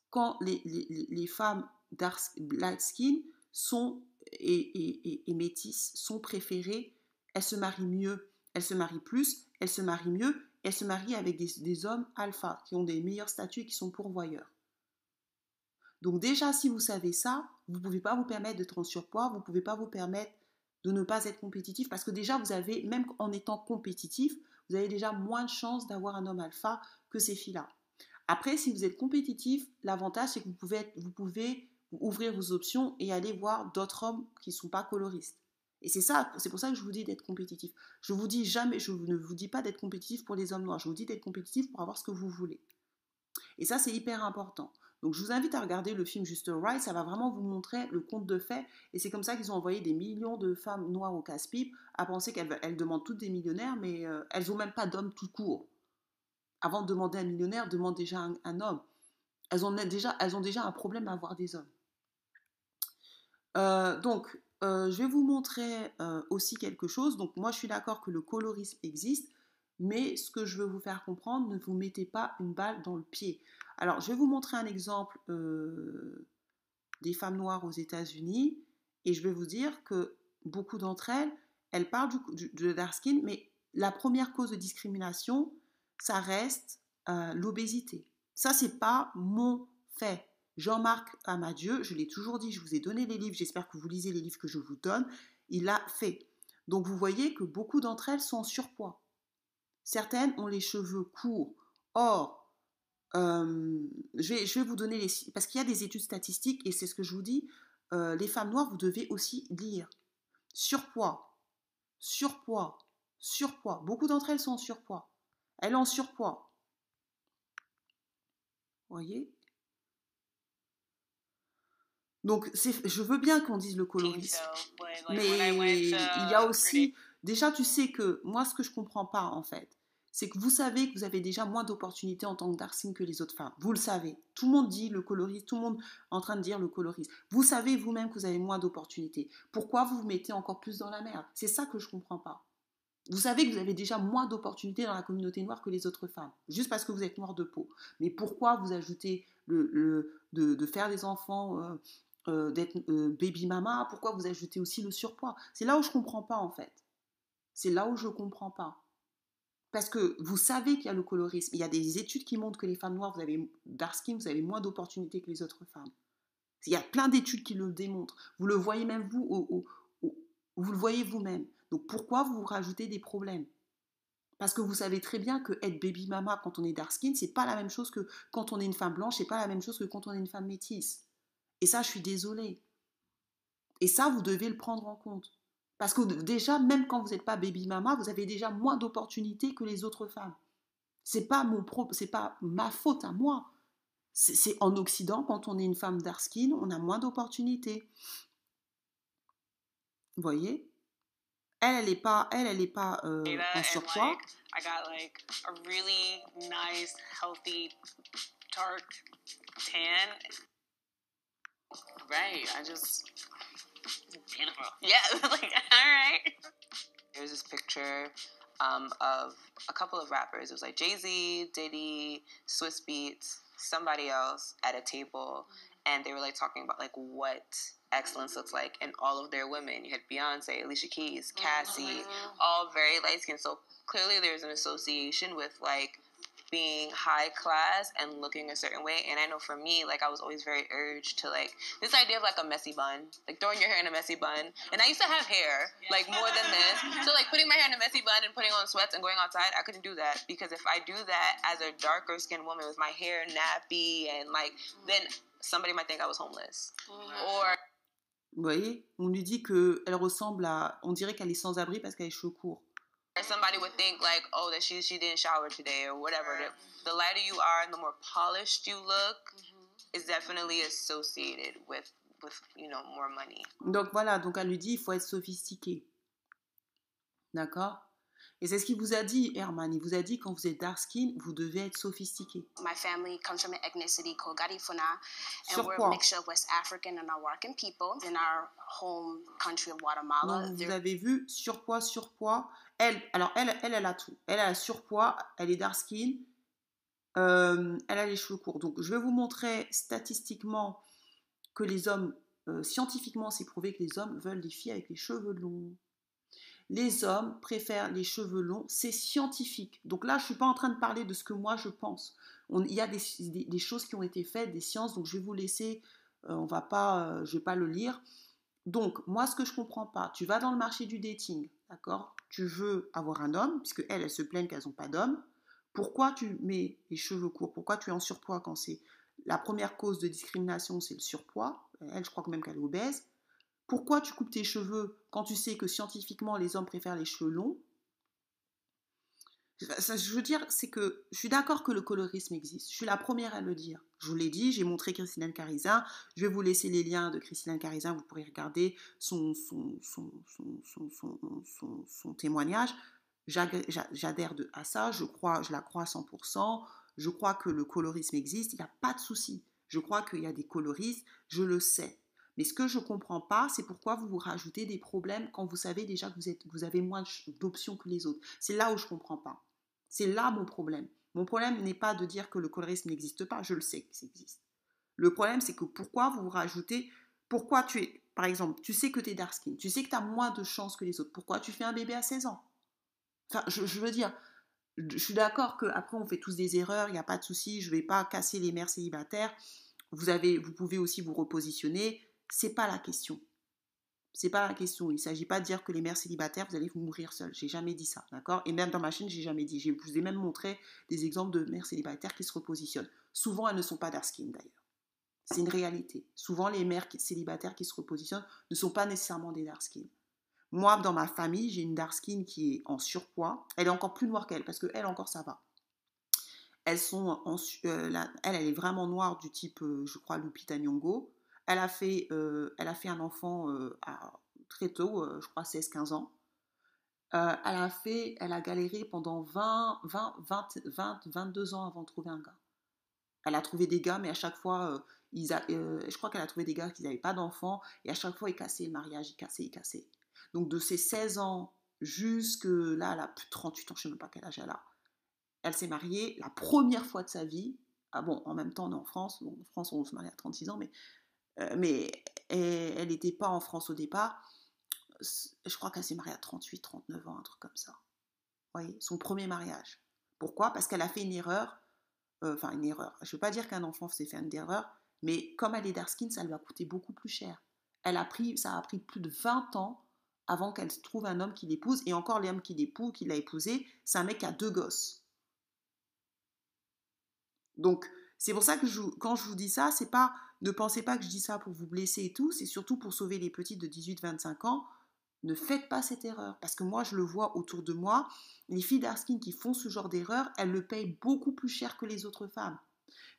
Quand les, femmes dark, light skin sont et, et, métisses sont préférées, elles se marient mieux, elles se marient plus, elle se marie mieux, elle se marie avec des, hommes alpha, qui ont des meilleurs statuts et qui sont pourvoyeurs. Donc déjà, si vous savez ça, vous ne pouvez pas vous permettre d'être en surpoids, vous ne pouvez pas vous permettre de ne pas être compétitif, parce que déjà, vous avez, même en étant compétitif, vous avez déjà moins de chances d'avoir un homme alpha que ces filles-là. Après, si vous êtes compétitif, l'avantage, c'est que vous pouvez, vous pouvez ouvrir vos options et aller voir d'autres hommes qui ne sont pas coloristes. Et c'est ça, c'est pour ça que je vous dis d'être compétitif. Je vous dis jamais, je ne vous dis pas d'être compétitif pour les hommes noirs. Je vous dis d'être compétitif pour avoir ce que vous voulez. Et ça, c'est hyper important. Donc, je vous invite à regarder le film Just Right. Ça va vraiment vous montrer le conte de fait. Et c'est comme ça qu'ils ont envoyé des millions de femmes noires au casse-pipe à penser qu'elles demandent toutes des millionnaires, mais euh, elles n'ont même pas d'hommes tout court. Avant de demander un millionnaire, demande déjà un, homme. Elles ont, déjà, un problème à avoir des hommes. Euh, donc, euh, je vais vous montrer aussi quelque chose. Donc moi, je suis d'accord que le colorisme existe, mais ce que je veux vous faire comprendre, ne vous mettez pas une balle dans le pied. Alors, je vais vous montrer un exemple euh, des femmes noires aux États-Unis, et je vais vous dire que beaucoup d'entre elles, elles parlent de dark skin, mais la première cause de discrimination, ça reste l'obésité. Ça, c'est pas mon fait. Jean-Marc Amadieu, je l'ai toujours dit, je vous ai donné les livres, j'espère que vous lisez les livres que je vous donne, il l'a fait. Donc vous voyez que beaucoup d'entre elles sont en surpoids. Certaines ont les cheveux courts. Or, euh, je, vais, je, vais, vous donner les... Parce qu'il y a des études statistiques, et c'est ce que je vous dis, euh, les femmes noires, vous devez aussi lire. Surpoids, surpoids, surpoids. Beaucoup d'entre elles sont en surpoids. Elles ont en surpoids. Voyez? Donc, je veux bien qu'on dise le colorisme. Mais il y a aussi... Déjà, tu sais que moi, ce que je comprends pas, en fait, c'est que vous savez que vous avez déjà moins d'opportunités en tant que dark que les autres femmes. Vous le savez. Tout le monde dit le colorisme, tout le monde est en train de dire le colorisme. Vous savez vous-même que vous avez moins d'opportunités. Pourquoi vous vous mettez encore plus dans la merde? C'est ça que je comprends pas. Vous savez que vous avez déjà moins d'opportunités dans la communauté noire que les autres femmes, juste parce que vous êtes noir de peau. Mais pourquoi vous ajoutez le, de, faire des enfants, euh, euh, d'être euh, baby mama? Pourquoi vous ajoutez aussi le surpoids? C'est là où je comprends pas en fait. C'est là où je comprends pas. Parce que vous savez qu'il y a le colorisme. Il y a des études qui montrent que les femmes noires, vous avez dark skin, vous avez moins d'opportunités que les autres femmes. Il y a plein d'études qui le démontrent. Vous le voyez même vous, vous le voyez vous-même. Donc pourquoi vous rajoutez des problèmes? Parce que vous savez très bien que être baby mama quand on est dark skin, c'est pas la même chose que quand on est une femme blanche, c'est pas la même chose que quand on est une femme métisse. Et ça, je suis désolée. Et ça, vous devez le prendre en compte. Parce que déjà, même quand vous n'êtes pas baby mama, vous avez déjà moins d'opportunités que les autres femmes. C'est pas mon c'est pas ma faute à moi. C'est en Occident, quand on est une femme dark skin, on a moins d'opportunités. Vous voyez? Elle, elle n'est pas, elle, elle est pas euh, en surpoids. I got like a really nice, healthy, dark tan. Right. I just beautiful. Yeah, like all right. There's this picture um, of a couple of rappers. It was like Jay Z, Diddy, Swiss Beats, somebody else at a table, and they were like talking about like what excellence looks like and all of their women. You had Beyonce, Alicia Keys, Cassie, mm-hmm. all very light skinned. So clearly there's an association with like being high class and looking a certain way. And I know for me, like I was always very urged to like this idea of like a messy bun, like throwing your hair in a messy bun. And I used to have hair like more than this, so like putting my hair in a messy bun and putting on sweats and going outside, I couldn't do that because if I do that as a darker skinned woman with my hair nappy and like then somebody might think I was homeless or Vous voyez, on lui dit que elle ressemble à, on dirait qu'elle est sans abri parce qu'elle a les cheveux courts. Somebody would think like, oh, that she she didn't shower today or whatever. The, the lighter you are and the more polished you look mm-hmm. is definitely associated with with you know more money. Donc voilà, donc elle lui dit, il faut être sophistiqué. D'accord? Et c'est ce qu'il vous a dit, Herman. Il vous a dit quand vous êtes dark skin, vous devez être sophistiqué. My family comes from an ethnicity called Garifuna, and Sur we're quoi? a mixture of West African and Arawakan people in our home country of Guatemala. Donc, vous avez vu surpoids, surpoids. Elle, alors elle, elle, a tout. Elle a surpoids, elle est dark skin, euh, elle a les cheveux courts. Donc, je vais vous montrer statistiquement que les hommes, euh, scientifiquement, c'est prouvé que les hommes veulent des filles avec les cheveux longs les hommes préfèrent les cheveux longs, c'est scientifique. Donc là, je ne suis pas en train de parler de ce que moi je pense. il y a des, choses qui ont été faites, des sciences, donc je vais vous laisser, euh, on va pas, je vais pas le lire. Donc, moi, ce que je comprends pas, tu vas dans le marché du dating, d'accord? Tu veux avoir un homme, puisque elles, se plaignent qu'elles n'ont pas d'homme. Pourquoi tu mets les cheveux courts? Pourquoi tu es en surpoids quand c'est la première cause de discrimination, c'est le surpoids? Elle, je crois que même qu'elle est obèse. Pourquoi tu coupes tes cheveux quand tu sais que scientifiquement les hommes préfèrent les cheveux longs? Je veux dire, c'est que je suis d'accord que le colorisme existe. Je suis la première à le dire. Je vous l'ai dit, j'ai montré Christine Carizin. Je vais vous laisser les liens de Christine Carizin. Vous pourrez regarder son, son, son, témoignage. J'adhère à ça. Je, crois, je la crois à 100%. Je crois que le colorisme existe. Il n'y a pas de souci. Je crois qu'il y a des coloristes. Je le sais. Mais ce que je ne comprends pas, c'est pourquoi vous vous rajoutez des problèmes quand vous savez déjà que vous, êtes, vous avez moins d'options que les autres. C'est là où je ne comprends pas. C'est là mon problème. Mon problème n'est pas de dire que le colorisme n'existe pas, je le sais que ça existe. Le problème, c'est que pourquoi vous rajoutez, pourquoi tu es, par exemple, tu sais que tu es dark skin, tu sais que tu as moins de chances que les autres, pourquoi tu fais un bébé à 16 ans? Enfin, je, je veux dire, je suis d'accord qu'après on fait tous des erreurs, il n'y a pas de souci, je ne vais pas casser les mères célibataires. Vous, avez, vous pouvez aussi vous repositionner c'est pas la question. C'est pas la question. Il ne s'agit pas de dire que les mères célibataires, vous allez vous mourir seules. J'ai jamais dit ça, d'accord? Et même dans ma chaîne, j'ai jamais dit. Je vous ai même montré des exemples de mères célibataires qui se repositionnent. Souvent, elles ne sont pas dark d'ailleurs. C'est une réalité. Souvent, les mères célibataires qui se repositionnent ne sont pas nécessairement des dark skin. Moi, dans ma famille, j'ai une dark skin qui est en surpoids. Elle est encore plus noire qu'elle, parce qu'elle encore, ça va. Elles sont euh, elle, elle est vraiment noire du type, euh, je crois, Lupita Nyong'o. Elle a fait, euh, elle a fait un enfant à, très tôt, je crois 16-15 ans. elle a fait, elle a galéré pendant 20, 20, 20, 20, 22 ans avant de trouver un gars. Elle a trouvé des gars, mais à chaque fois, ils je crois qu'elle a trouvé des gars qui n'avaient pas d'enfants, et à chaque fois, ils cassaient le mariage, ils cassaient, ils cassaient. Donc de ses 16 ans jusque là, elle a plus de 38 ans, je ne sais même pas quel âge elle a. Elle s'est mariée la première fois de sa vie. Ah bon, en même temps, on est en France. en France, on se marie à 36 ans, mais, euh, mais elle n'était pas en France au départ. Je crois qu'elle s'est mariée à 38, 39 ans, un truc comme ça. Vous voyez, son premier mariage. Pourquoi? Parce qu'elle a fait une erreur. Euh, enfin, une erreur. Je ne veux pas dire qu'un enfant s'est fait une erreur, mais comme elle est d'Arskin, ça lui a coûté beaucoup plus cher. Elle a pris, ça a pris plus de 20 ans avant qu'elle trouve un homme qui l'épouse. Et encore, l'homme qui l'épouse, qui l'a épousé, c'est un mec qui a deux gosses. Donc, c'est pour ça que quand je vous dis ça, c'est pas, ne pensez pas que je dis ça pour vous blesser et tout, c'est surtout pour sauver les petites de 18-25 ans. Ne faites pas cette erreur. Parce que moi, je le vois autour de moi, les filles d'Arskin qui font ce genre d'erreur, elles le payent beaucoup plus cher que les autres femmes.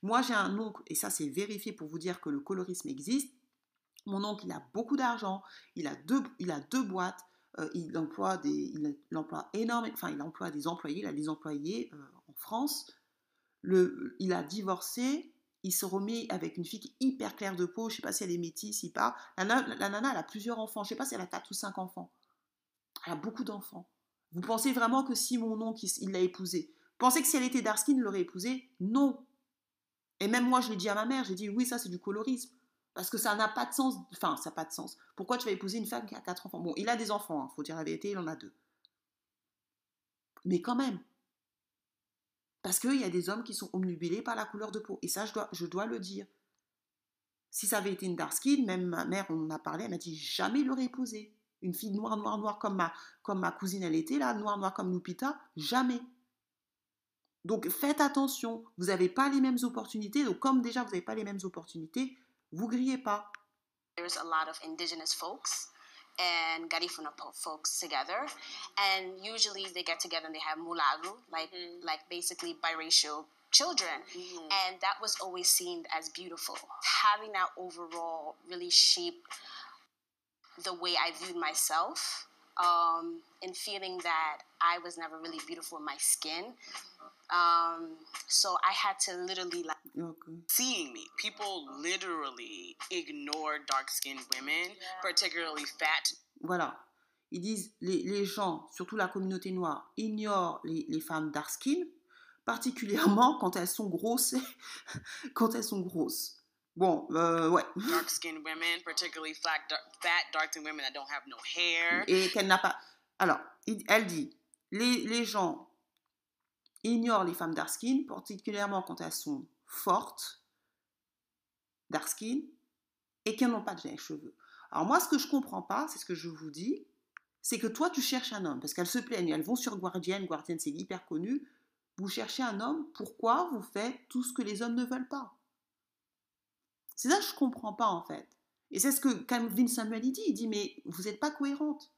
Moi, j'ai un oncle, et ça c'est vérifié pour vous dire que le colorisme existe. Mon oncle, il a beaucoup d'argent, il a deux, il a deux boîtes, euh, il emploie des, il, emploie énormément, enfin, il emploie des employés, il a des employés euh, en France. Il a divorcé, il se remet avec une fille hyper claire de peau, je sais pas si elle est métisse, si pas. La, nana, elle a plusieurs enfants, je sais pas si elle a quatre ou cinq enfants. Elle a beaucoup d'enfants. Vous pensez vraiment que si mon oncle, il l'a épousée, pensez que si elle était Darskin, il l'aurait épousée Non. Et même moi, je l'ai dit à ma mère, j'ai dit oui, ça c'est du colorisme. Parce que ça n'a pas de sens. Enfin, ça n'a pas de sens. Pourquoi tu vas épouser une femme qui a quatre enfants? Bon, il a des enfants, il hein, faut dire la vérité, il en a deux. Mais quand même. Parce qu'il y a des hommes qui sont omnubilés par la couleur de peau. Et ça, je dois, le dire. Si ça avait été une dark skin, même ma mère, on en a parlé, elle m'a dit jamais l'aurait épousé. Une fille noire, noire, noire comme ma, cousine, elle était là, noire, noire comme Lupita, jamais. Donc faites attention, vous n'avez pas les mêmes opportunités. Donc comme déjà vous n'avez pas les mêmes opportunités, Vous grillez pas. There's a lot of indigenous and Garifuna folks together, and usually they get together and they have mulagu, like mm-hmm. like basically biracial children, mm-hmm. and that was always seen as beautiful. Having that overall really shaped the way I viewed myself, um, and feeling that I was never really beautiful in my skin. Um, so I had to literally like okay. seeing me. People literally ignore dark skinned women, yeah. particularly fat. Voilà. Ils disent les, les, gens, surtout la communauté noire, ignorent les, les femmes dark skin, particulièrement quand elles sont grosses. quand elles sont grosses. Bon, euh, ouais. Dark skinned women, particularly fat, dark, fat, dark skinned women that don't have no hair. Et qu'elle n'a pas. Alors, elle dit les, les gens ignore les femmes dark skin, particulièrement quand elles sont fortes, dark skin, et qu'elles n'ont pas de cheveux. Alors moi, ce que je comprends pas, c'est ce que je vous dis, c'est que toi, tu cherches un homme, parce qu'elles se plaignent, elles vont sur Guardian, Guardian c'est hyper connu, vous cherchez un homme, pourquoi vous faites tout ce que les hommes ne veulent pas? C'est ça que je comprends pas en fait. Et c'est ce que Calvin Samuel dit, il dit, mais vous n'êtes pas cohérente.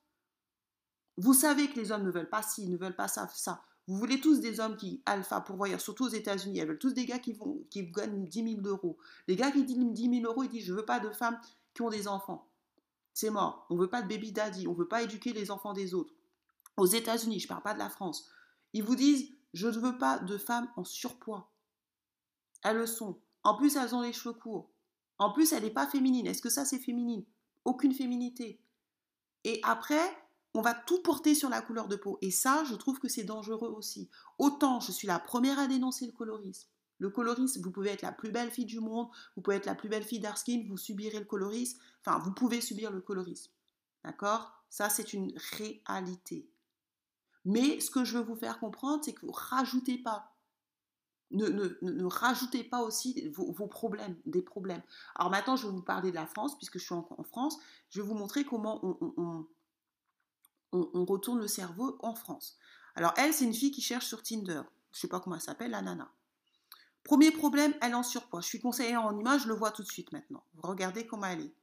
Vous savez que les hommes ne veulent pas ci, ne veulent pas ça, ça. Vous voulez tous des hommes qui, alpha, pourvoyeurs, surtout aux États-Unis, elles veulent tous des gars qui, vont, qui gagnent 10 000 euros. Les gars qui disent 10 000 euros, ils disent Je veux pas de femmes qui ont des enfants. C'est mort. On veut pas de baby daddy. On veut pas éduquer les enfants des autres. Aux États-Unis, je parle pas de la France. Ils vous disent Je ne veux pas de femmes en surpoids. Elles le sont. En plus, elles ont les cheveux courts. En plus, elle n'est pas féminine. Est-ce que ça, c'est féminine? Aucune féminité. Et après, on va tout porter sur la couleur de peau. Et ça, je trouve que c'est dangereux aussi. Autant je suis la première à dénoncer le colorisme. Le colorisme, vous pouvez être la plus belle fille du monde, vous pouvez être la plus belle fille d'Arskin, vous subirez le colorisme. Enfin, vous pouvez subir le colorisme. D'accord? Ça, c'est une réalité. Mais ce que je veux vous faire comprendre, c'est que vous rajoutez pas. Ne, rajoutez pas aussi vos, problèmes, des problèmes. Alors maintenant, je vais vous parler de la France, puisque je suis en, France. Je vais vous montrer comment on, retourne le cerveau en France. Alors elle, c'est une fille qui cherche sur Tinder. Je sais pas comment elle s'appelle, la nana. Premier problème, elle en surpoids. Je suis conseillère en image, je le vois tout de suite maintenant. Regardez comment elle est.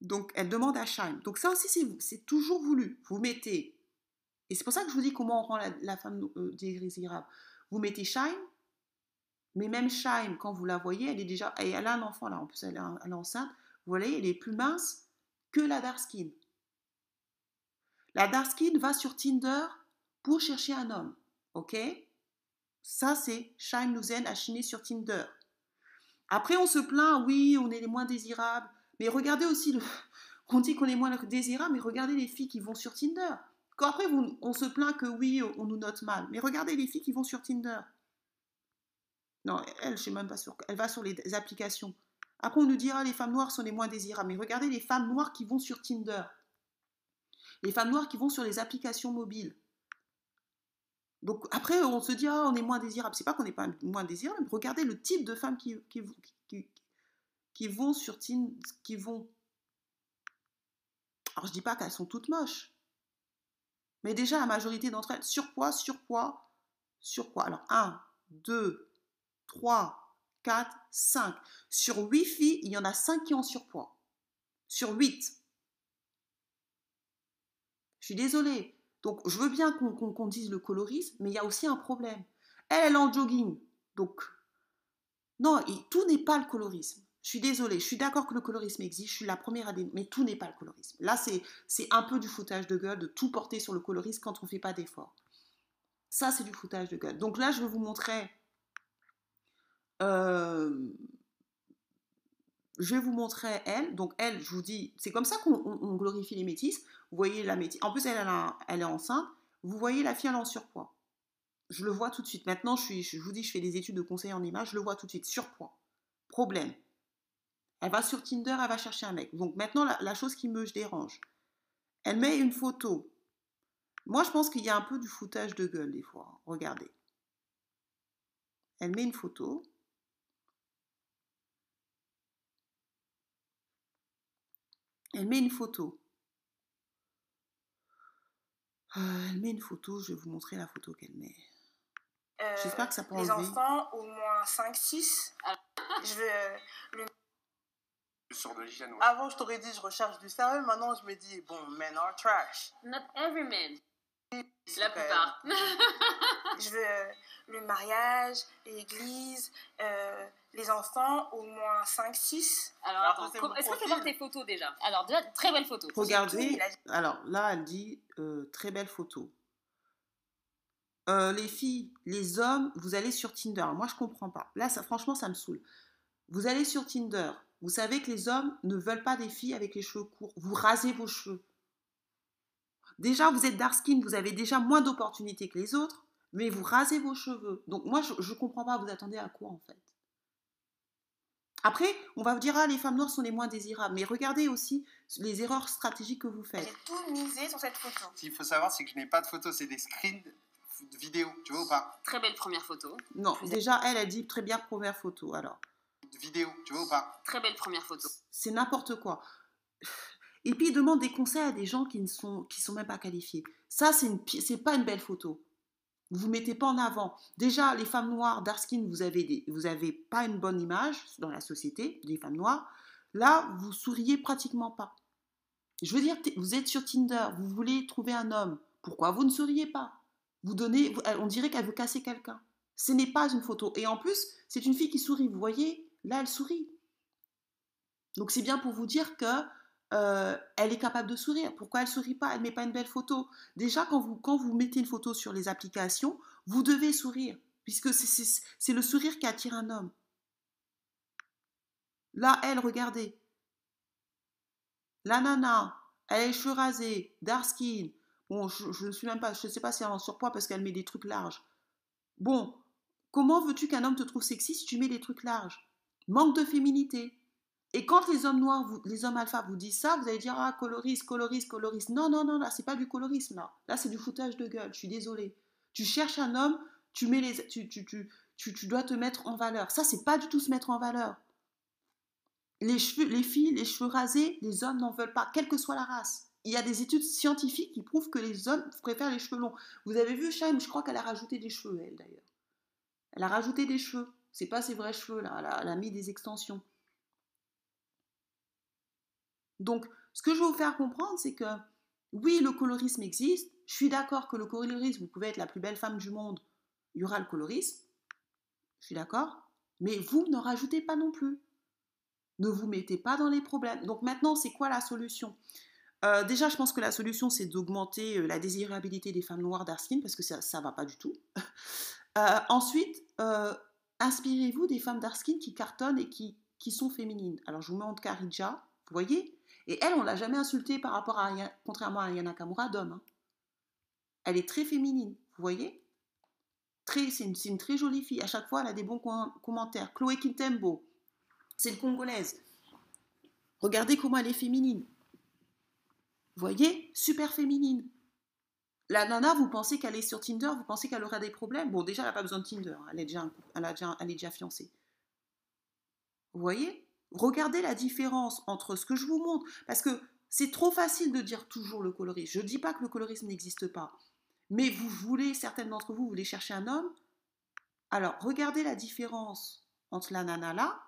Donc, elle demande à Shine. Donc, ça aussi, c'est toujours voulu. Vous mettez, et c'est pour ça que je vous dis comment on rend la, femme euh, désirable. Vous mettez Shine, mais même Shine, quand vous la voyez, elle est déjà, elle a un enfant là, en plus elle est, enceinte. Vous voyez, elle est plus mince que la dark skin. La dark skin va sur Tinder pour chercher un homme. Ok? Ça, c'est Shine nous aide à sur Tinder. Après, on se plaint, oui, on est les moins désirables. Mais regardez aussi, on dit qu'on est moins désirables, mais regardez les filles qui vont sur Tinder. Quand après, on se plaint que oui, on nous note mal. Mais regardez les filles qui vont sur Tinder. Non, elle, je sais même pas sur. Elle va sur les applications. Après, on nous dira les femmes noires sont les moins désirables. Mais regardez les femmes noires qui vont sur Tinder. Les femmes noires qui vont sur les applications mobiles. Donc après, on se dit, ah, on est moins désirable. C'est pas qu'on n'est pas moins désirable, regardez le type de femmes qui, vont sur Tinder, qui vont. Alors je dis pas qu'elles sont toutes moches. Mais déjà, la majorité d'entre elles, surpoids, surpoids, surpoids. Alors, 1, 2, 3, 4, 5. Sur 8 filles, il y en a 5 qui ont surpoids. Sur 8. Je suis désolée. Donc, je veux bien qu'on dise le colorisme, mais il y a aussi un problème. Elle, elle est en jogging. Donc, non, tout n'est pas le colorisme. Je suis désolée, je suis d'accord que le colorisme existe, je suis la première à dire, mais tout n'est pas le colorisme. Là, c'est un peu du foutage de gueule de tout porter sur le colorisme quand on ne fait pas d'effort. Ça, c'est du foutage de gueule. Donc là, je vais vous montrer euh, je vais vous montrer elle. Donc elle, je vous dis, c'est comme ça qu'on glorifie les métisses. Vous voyez la métisse. En plus, elle, est enceinte. Vous voyez la fille, en surpoids. Je le vois tout de suite. Maintenant, je, vous dis, je fais des études de conseil en image. Je le vois tout de suite. Surpoids. Problème. Elle va sur Tinder, elle va chercher un mec. Donc maintenant, la, la chose qui me dérange. Elle met une photo. Moi, je pense qu'il y a un peu du foutage de gueule des fois. Regardez. Elle met une photo. Elle met une photo. Euh, elle met une photo, je vais vous montrer la photo qu'elle met. Euh, J'espère que ça peut Les enfants, au moins 5-6. je vais euh, le... Sur de l'hygiène. Avant, je t'aurais dit, je recherche du sérieux. Maintenant, je me dis, bon, men are trash. Not every man. La plupart. je veux le mariage, l'église, les enfants, au moins 5-6. Alors, est-ce que tu voir tes photos déjà? Alors, déjà, très belle photo. Regardez, alors là, elle dit euh, très belle photo. Euh, les filles, les hommes, vous allez sur Tinder. Moi, je comprends pas. Là, ça, franchement, ça me saoule. Vous allez sur Tinder. Vous savez que les hommes ne veulent pas des filles avec les cheveux courts. Vous rasez vos cheveux. Déjà, vous êtes dark skin, vous avez déjà moins d'opportunités que les autres, mais vous rasez vos cheveux. Donc moi, je ne comprends pas, vous attendez à quoi en fait? Après, on va vous dire, ah, les femmes noires sont les moins désirables. Mais regardez aussi les erreurs stratégiques que vous faites. J'ai tout misé sur cette photo. Ce qu'il faut savoir, c'est que je n'ai pas de photos, c'est des screens de vidéos, tu vois ou pas? Très belle première photo. Non, déjà, elle a dit très bien première photo, alors. De vidéo, tu vois ou pas? Très belle première photo. C'est n'importe quoi. Et puis, il demande des conseils à des gens qui ne sont, qui sont même pas qualifiés. Ça, c'est pas une belle photo. Vous ne mettez pas en avant. Déjà, les femmes noires, Darskin, vous avez vous avez pas une bonne image dans la société des femmes noires. Là, vous souriez pratiquement pas. Je veux dire, vous êtes sur Tinder, vous voulez trouver un homme. Pourquoi vous ne souriez pas? Vous donnez, on dirait qu'elle veut casser quelqu'un. Ce n'est pas une photo. Et en plus, c'est une fille qui sourit. Vous voyez, là, elle sourit. Donc c'est bien pour vous dire que euh, elle est capable de sourire. Pourquoi elle sourit pas? Elle met pas une belle photo. Déjà, quand vous, quand vous mettez une photo sur les applications, vous devez sourire, puisque c'est le sourire qui attire un homme. Là, elle, regardez. La nana, elle a les cheveux rasés, dark skin. Bon, je ne suis même pas, je ne sais pas si elle est en surpoids parce qu'elle met des trucs larges. Bon, comment veux-tu qu'un homme te trouve sexy si tu mets des trucs larges? Manque de féminité. Et quand les hommes noirs, les hommes alpha vous disent ça, vous allez dire ah coloris, coloris, coloris. Non non non là c'est pas du colorisme là. Là c'est du foutage de gueule. Je suis désolée. Tu cherches un homme, tu mets les, tu, tu, tu, tu, dois te mettre en valeur. Ça c'est pas du tout se mettre en valeur. Les cheveux, les filles, les cheveux rasés, les hommes n'en veulent pas, quelle que soit la race. Il y a des études scientifiques qui prouvent que les hommes préfèrent les cheveux longs. Vous avez vu Shaim, je crois qu'elle a rajouté des cheveux elle d'ailleurs. Elle a rajouté des cheveux. C'est pas ses vrais cheveux, là. Elle a mis des extensions. Donc, ce que je veux vous faire comprendre, c'est que oui, le colorisme existe. Je suis d'accord que le colorisme, vous pouvez être la plus belle femme du monde, il y aura le colorisme. Je suis d'accord. Mais vous ne rajoutez pas non plus. Ne vous mettez pas dans les problèmes. Donc maintenant, c'est quoi la solution? Euh, Déjà, je pense que la solution, c'est d'augmenter euh, la désirabilité des femmes noires d'Arskin, parce que ça ne va pas du tout. Euh, ensuite, inspirez-vous des femmes d'Arskin qui cartonnent et qui, qui sont féminines. Alors, je vous montre Karidja, vous voyez? Et elle, on l'a jamais insultée par rapport à, contrairement à Ayana Kamura, d'homme. hein. Elle est très féminine, vous voyez? Très- C'est une, très jolie fille. À chaque fois, elle a des bons com- commentaires. Chloé Kintembo, c'est une Congolaise. Regardez comment elle est féminine. Vous voyez? Super féminine. La nana, vous pensez qu'elle est sur Tinder, vous pensez qu'elle aura des problèmes? Bon, déjà, elle n'a pas besoin de Tinder. Elle est déjà, elle a déjà- elle est déjà fiancée. Vous voyez? Regardez la différence entre ce que je vous montre. Parce que c'est trop facile de dire toujours le colorisme. Je ne dis pas que le colorisme n'existe pas. Mais vous voulez, certaines d'entre vous, vous voulez chercher un homme. Alors, regardez la différence entre la nana là.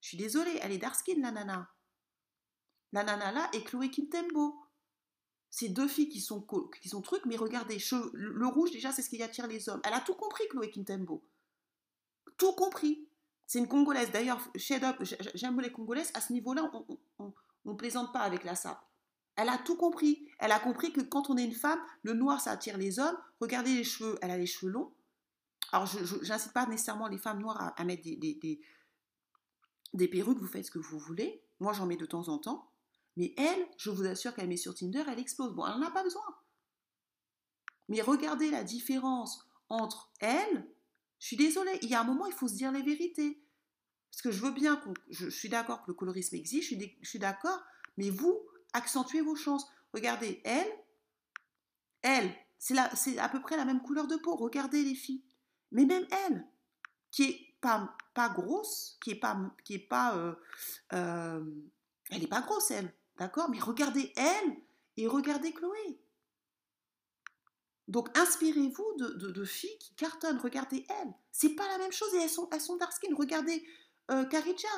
Je suis désolée, elle est dark skin, la nana. La nana là est Chloé Kintembo. Ces deux filles qui sont, qui sont trucs, mais regardez, le rouge déjà, c'est ce qui attire les hommes. Elle a tout compris, Chloé Kintembo. Tout compris. C'est une Congolaise. D'ailleurs, j'aime les Congolaises. À ce niveau-là, on, on plaisante pas avec la sape. Elle a tout compris. Elle a compris que quand on est une femme, le noir, ça attire les hommes. Regardez les cheveux, elle a les cheveux longs. Alors, je n'incite pas nécessairement les femmes noires à, mettre des, des perruques, vous faites ce que vous voulez. Moi, j'en mets de temps en temps. Mais elle, je vous assure qu'elle met sur Tinder, elle explose. Bon, elle n'en a pas besoin. Mais regardez la différence entre elle. Je suis désolée, il y a un moment, il faut se dire les vérités. Parce que je veux bien qu'on. Je, suis d'accord que le colorisme existe, je suis, d'accord, mais vous, accentuez vos chances. Regardez, elle, elle, c'est à peu près la même couleur de peau. Regardez les filles. Mais même elle, qui est pas, pas grosse, qui est pas. Qui est pas euh, euh, elle n'est pas grosse, elle. D'accord? Mais regardez elle et regardez Chloé. Donc inspirez-vous de, filles qui cartonnent. Regardez elle. C'est pas la même chose et elles sont, elles dark skin. Regardez euh, Karidja.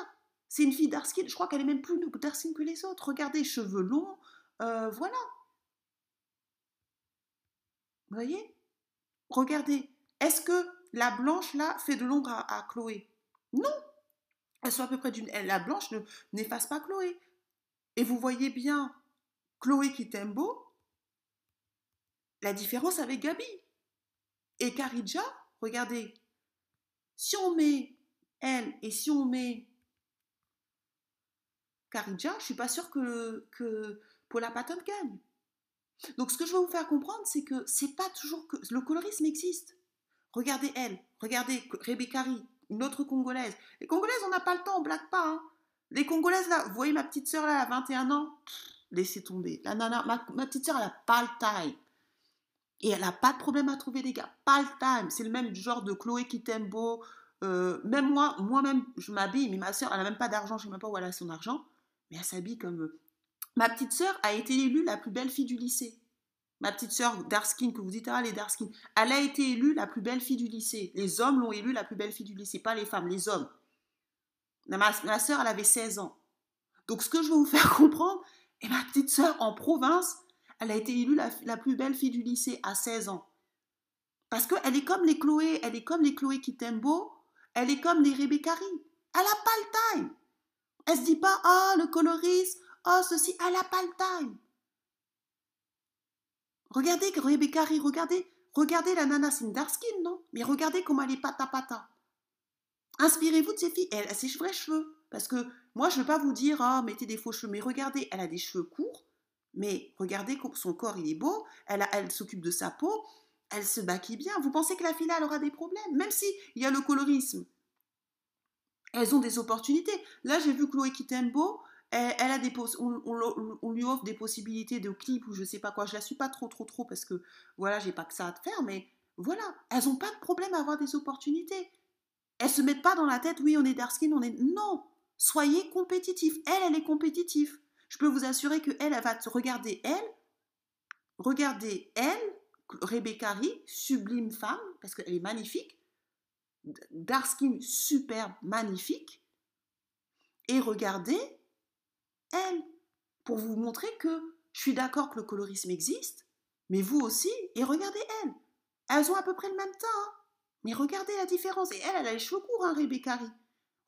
C'est une fille dark skin. Je crois qu'elle est même plus dark skin que les autres. Regardez, cheveux longs. euh, voilà. Vous voyez? Regardez. Est-ce que la blanche là fait de l'ombre à, Chloé? Non. Elles sont à peu près d'une. elle, La blanche ne- n'efface pas Chloé. Et vous voyez bien Chloé qui t'aime beau, la différence avec Gabi. Et Karidja, regardez, si on met elle et si on met Karidja, je suis pas sûre que, Paula Patton gagne. Donc ce que je veux vous faire comprendre, c'est que c'est pas toujours que le colorisme existe. Regardez elle, regardez Rebecca Ri, une autre Congolaise. Les Congolaises, on n'a pas le temps, on blague pas. hein. Les Congolaises, là, vous voyez ma petite sœur, là, à 21 ans Laissez tomber. La nana, ma, petite sœur, elle a pas le time. Et elle n'a pas de problème à trouver des gars. Pas le time. C'est le même genre de Chloé qui t'aime beau. Euh, même moi, moi-même, je m'habille, mais ma sœur, elle n'a même pas d'argent, je ne sais même pas où elle a son argent. Mais elle s'habille comme. euh, Ma petite sœur a été élue la plus belle fille du lycée. Ma petite sœur Darskin, que vous dites, ah, les Darskin, elle a été élue la plus belle fille du lycée. Les hommes l'ont élue la plus belle fille du lycée, pas les femmes, les hommes. Ma, ma sœur, elle avait 16 ans. Donc, ce que je veux vous faire comprendre, et ma petite sœur en province, elle a été élue la, plus belle fille du lycée à 16 ans. Parce qu'elle est comme les Chloé, elle est comme les Chloé Kitembo, elle est comme les Rebecca Ri. Elle n'a pas le time. Elle se dit pas, oh, le colorisme, oh, ceci, elle n'a pas le time. Regardez Rebecca Ri, regardez, regardez la nana, c'est une dark skin, non? Mais regardez comment elle est pata pata. Inspirez-vous de ces filles. Elle a ses vrais cheveux. Parce que moi, je ne veux pas vous dire, ah, mettez des faux cheveux. Mais regardez, elle a des cheveux courts. Mais regardez son corps, il est beau. Elle, s'occupe de sa peau. Elle se maquille bien. Vous pensez que la fille elle aura des problèmes Même si il y a le colorisme. Elles ont des opportunités. Là, j'ai vu Chloé Kitembo. Elle, elle a des on, on- lui offre des possibilités de clips ou je sais pas quoi. Je la suis pas trop, trop, trop parce que voilà, j'ai pas que ça à faire. Mais voilà, elles n'ont pas de problème à avoir des opportunités. Elles se mettent pas dans la tête, oui, on est dark skin, on est. Non! Soyez compétitif. Elle, elle est compétitive. Je peux vous assurer que elle, va regarder elle, regarder elle, Rebecca sublime femme, parce qu'elle est magnifique. dark skin superbe, magnifique, et regardez elle, pour vous montrer que je suis d'accord que le colorisme existe, mais vous aussi, et regardez elle. Elles ont à peu près le même temps, hein. mais regardez la différence. Et elle, elle a les cheveux courts, hein, Rebecca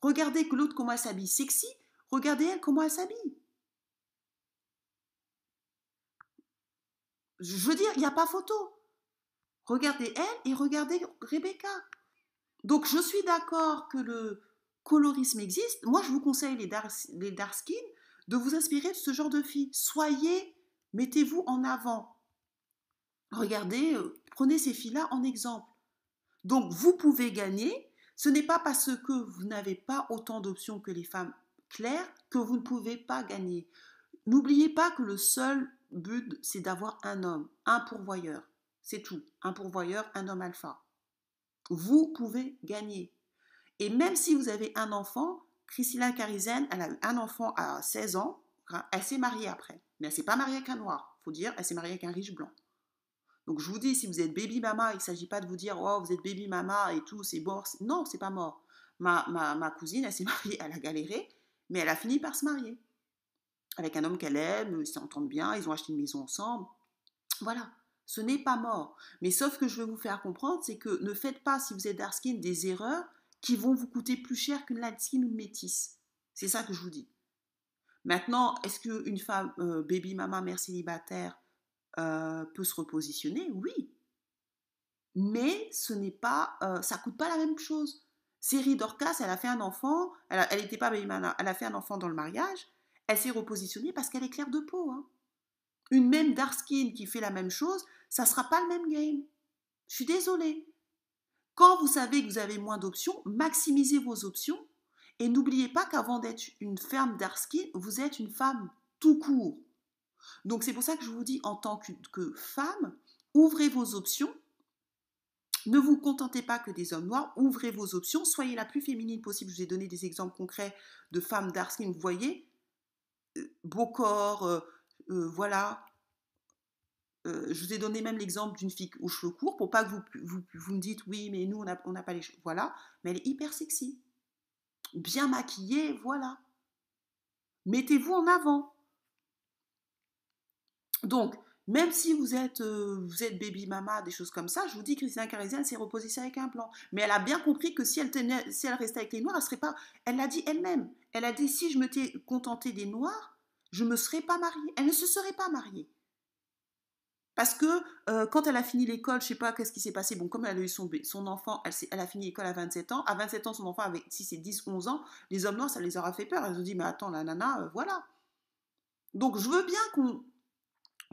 Regardez que l'autre comment elle s'habille sexy, regardez elle comment elle s'habille. Je veux dire, il n'y a pas photo. Regardez elle et regardez Rebecca. Donc je suis d'accord que le colorisme existe. Moi, je vous conseille les dark, les dark skin de vous inspirer de ce genre de filles. Soyez, mettez-vous en avant. Regardez, euh, prenez ces filles-là en exemple. Donc, vous pouvez gagner. Ce n'est pas parce que vous n'avez pas autant d'options que les femmes claires que vous ne pouvez pas gagner. N'oubliez pas que le seul but, c'est d'avoir un homme, un pourvoyeur. C'est tout. Un pourvoyeur, un homme alpha. Vous pouvez gagner. Et même si vous avez un enfant, Christina Carizen, elle a eu un enfant à 16 ans, elle s'est mariée après. Mais elle s'est pas mariée avec un noir, faut dire, elle s'est mariée avec un riche blanc. Donc je vous dis, si vous êtes baby mama, il ne s'agit pas de vous dire, oh, vous êtes baby mama et tout, c'est mort. Non, c'est pas mort. Ma, ma, ma cousine, elle s'est mariée, elle a galéré, mais elle a fini par se marier. Avec un homme qu'elle aime, ils s'entendent bien, ils ont acheté une maison ensemble. Voilà, ce n'est pas mort. Mais sauf que je veux vous faire comprendre, c'est que ne faites pas, si vous êtes dark skin, des erreurs qui vont vous coûter plus cher qu'une latine ou une métisse. C'est ça que je vous dis. Maintenant, est-ce qu'une femme, euh, baby mama, mère célibataire, euh, peut se repositionner? Oui. Mais ce n'est pas, euh, ça coûte pas la même chose. Série Dorcas, elle a fait un enfant, elle n'était pas baby mama, elle a fait un enfant dans le mariage, elle s'est repositionnée parce qu'elle est claire de peau. Hein. Une même dark skin qui fait la même chose, ça ne sera pas le même game. Je suis désolée. Quand vous savez que vous avez moins d'options, maximisez vos options et n'oubliez pas qu'avant d'être une femme d'Arskin, vous êtes une femme tout court. Donc c'est pour ça que je vous dis en tant que, femme, ouvrez vos options. Ne vous contentez pas que des hommes noirs, ouvrez vos options, soyez la plus féminine possible. Je vous ai donné des exemples concrets de femmes d'Arskin, vous voyez, beau corps, voilà, je vous ai donné même l'exemple d'une fille aux cheveux courts pour pas que vous, vous, me dites oui, mais nous, on n'a pas les cheveux. Voilà. Mais elle est hyper sexy. Bien maquillée, voilà. Mettez-vous en avant. Donc, même si vous êtes, euh, vous êtes baby mama, des choses comme ça, je vous dis que Christina Carisienne s'est repositionnée avec un blanc. Mais elle a bien compris que si elle, restait avec les noirs, elle serait pas. Elle l'a dit elle-même. Elle a dit si je m'étais contentée des noirs, je ne me serais pas mariée. Elle ne se serait pas mariée. Parce que euh, quand elle a fini l'école, je sais pas qu'est-ce qui s'est passé. Bon, comme elle a eu son, enfant, elle, elle a fini l'école à 27 ans. À 27 ans, son enfant avait, si c'est 10, 11 ans, les hommes noirs, ça les aura fait peur. Elles ont dit, mais attends, la nana, euh, voilà. Donc, je veux bien qu'on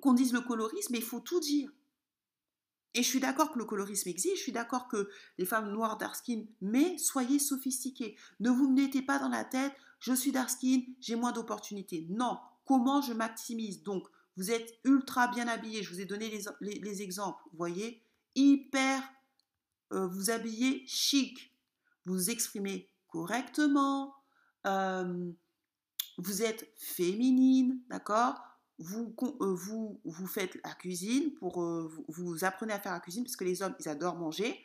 qu'on dise le colorisme, mais il faut tout dire. Et je suis d'accord que le colorisme existe, je suis d'accord que les femmes noires dark skin, mais soyez sophistiquées. Ne vous mettez pas dans la tête, je suis dark skin, j'ai moins d'opportunités. Non, comment je maximise Donc, vous êtes ultra bien habillé. Je vous ai donné les, exemples. Vous voyez, hyper, euh, vous habillez chic. Vous exprimez correctement. Euh, vous êtes féminine, d'accord? Vous, euh, vous, vous faites la cuisine, pour, vous, vous, apprenez à faire la cuisine parce que les hommes, ils adorent manger.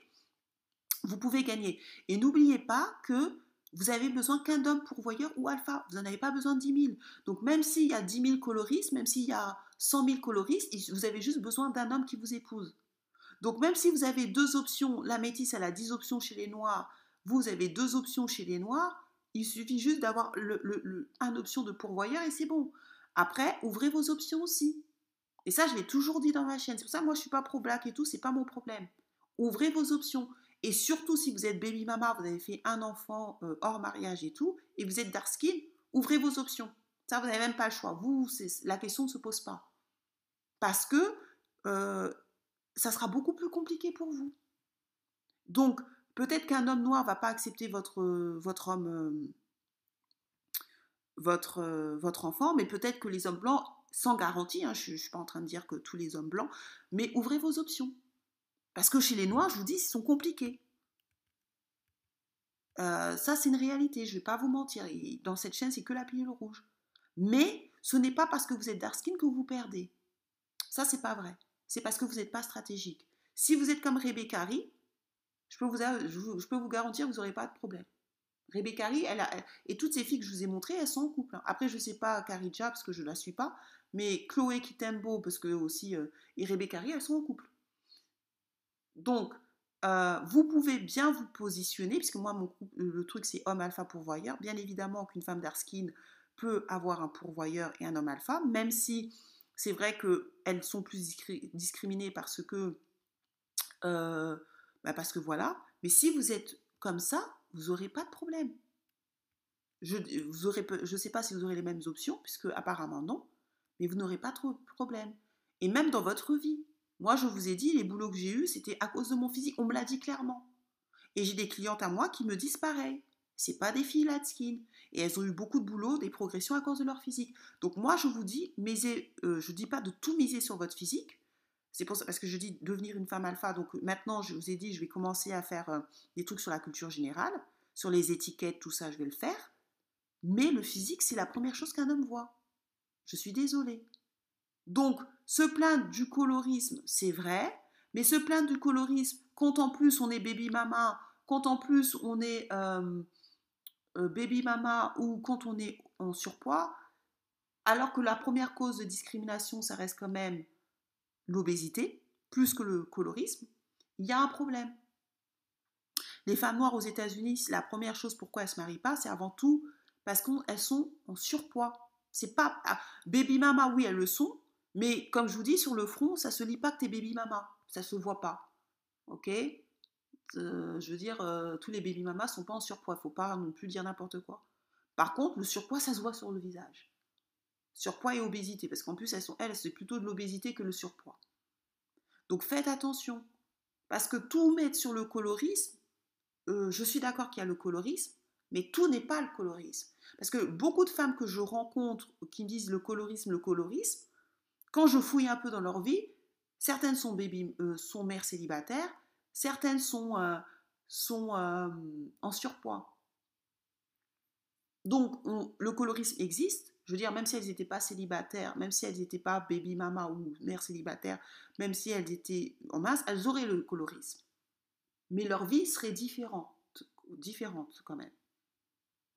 Vous pouvez gagner. Et n'oubliez pas que vous avez besoin qu'un homme pourvoyeur ou alpha. Vous n'en avez pas besoin de 10 000. Donc même s'il y a 10 000 coloristes, même s'il y a 100 000 coloristes, vous avez juste besoin d'un homme qui vous épouse. Donc même si vous avez deux options, la métisse elle a 10 options chez les noirs, vous avez deux options chez les noirs, il suffit juste d'avoir le, option de pourvoyeur et c'est bon. Après, ouvrez vos options aussi. Et ça, je l'ai toujours dit dans ma chaîne. C'est pour ça que moi, je ne suis pas pro-black et tout, c'est pas mon problème. Ouvrez vos options. Et surtout, si vous êtes baby mama, vous avez fait un enfant euh, hors mariage et tout, et vous êtes dark skin, ouvrez vos options. Ça, vous n'avez même pas le choix. Vous, la question ne se pose pas. Parce que euh, ça sera beaucoup plus compliqué pour vous. Donc, peut-être qu'un homme noir va pas accepter votre, votre homme, euh, votre, enfant, mais peut-être que les hommes blancs, sans garantie, hein, je ne suis pas en train de dire que tous les hommes blancs, mais ouvrez vos options. Parce que chez les Noirs, je vous dis, ils sont compliqués. Euh, ça, c'est une réalité, je ne vais pas vous mentir. dans cette chaîne, c'est que la pilule rouge. Mais ce n'est pas parce que vous êtes dark skin que vous perdez. Ça, c'est pas vrai. C'est parce que vous n'êtes pas stratégique. Si vous êtes comme Rebecca vous, je peux vous garantir que vous n'aurez pas de problème. Rebecca elle, et toutes ces filles que je vous ai montrées, elles sont en couple. Hein. Après, je ne sais pas Carija parce que je ne la suis pas, mais Chloé Kitembo, parce que aussi, euh, et Rebecca elles sont en couple. Donc, euh, vous pouvez bien vous positionner, puisque moi, le truc, c'est homme alpha pourvoyeur. Bien évidemment qu'une femme d'Arskin peut avoir un pourvoyeur et un homme alpha, même si c'est vrai qu'elles sont plus discriminées parce que, euh, bah parce que voilà. Mais si vous êtes comme ça, vous n'aurez pas de problème. Je ne sais pas si vous aurez les mêmes options, puisque apparemment non, mais vous n'aurez pas trop de problème. Et même dans votre vie. Moi, je vous ai dit, les boulots que j'ai eus, c'était à cause de mon physique. On me l'a dit clairement. Et j'ai des clientes à moi qui me disent pareil. C'est pas des filles light skin. Et elles ont eu beaucoup de boulot, des progressions à cause de leur physique. Donc moi, je vous dis, misez, euh, je dis pas de tout miser sur votre physique. C'est pour ça, parce que je dis devenir une femme alpha. Donc maintenant, je vous ai dit, je vais commencer à faire euh, des trucs sur la culture générale, sur les étiquettes, tout ça, je vais le faire. Mais le physique, c'est la première chose qu'un homme voit. Je suis désolée. Donc, se plaindre du colorisme, c'est vrai, mais se plaindre du colorisme, quand en plus on est baby mama, quand en plus on est euh, euh, baby mama ou quand on est en surpoids, alors que la première cause de discrimination, ça reste quand même l'obésité, plus que le colorisme, il y a un problème. Les femmes noires aux États-Unis, la première chose pourquoi elles ne se marient pas, c'est avant tout parce qu'elles sont en surpoids. C'est pas ah, baby mama, oui, elles le sont, mais comme je vous dis, sur le front, ça se lit pas que t'es baby mama, ça se voit pas. Ok? Euh, Je veux dire, euh, tous les baby mamas sont pas en surpoids, faut pas non plus dire n'importe quoi. Par contre, le surpoids, ça se voit sur le visage. Surpoids et obésité, parce qu'en plus, elles sont elles, c'est plutôt de l'obésité que le surpoids. Donc faites attention, parce que tout mettre sur le colorisme, euh, je suis d'accord qu'il y a le colorisme, mais tout n'est pas le colorisme. Parce que beaucoup de femmes que je rencontre qui me disent le colorisme, le colorisme, quand je fouille un peu dans leur vie, certaines sont, baby, euh, sont mères célibataires, certaines sont, euh, en surpoids. Donc, le colorisme existe. Veux dire, même si elles n'étaient pas célibataires, même si elles n'étaient pas baby mama ou mère célibataire, même si elles étaient en masse, elles auraient le colorisme. Mais leur vie serait différente, différente quand même.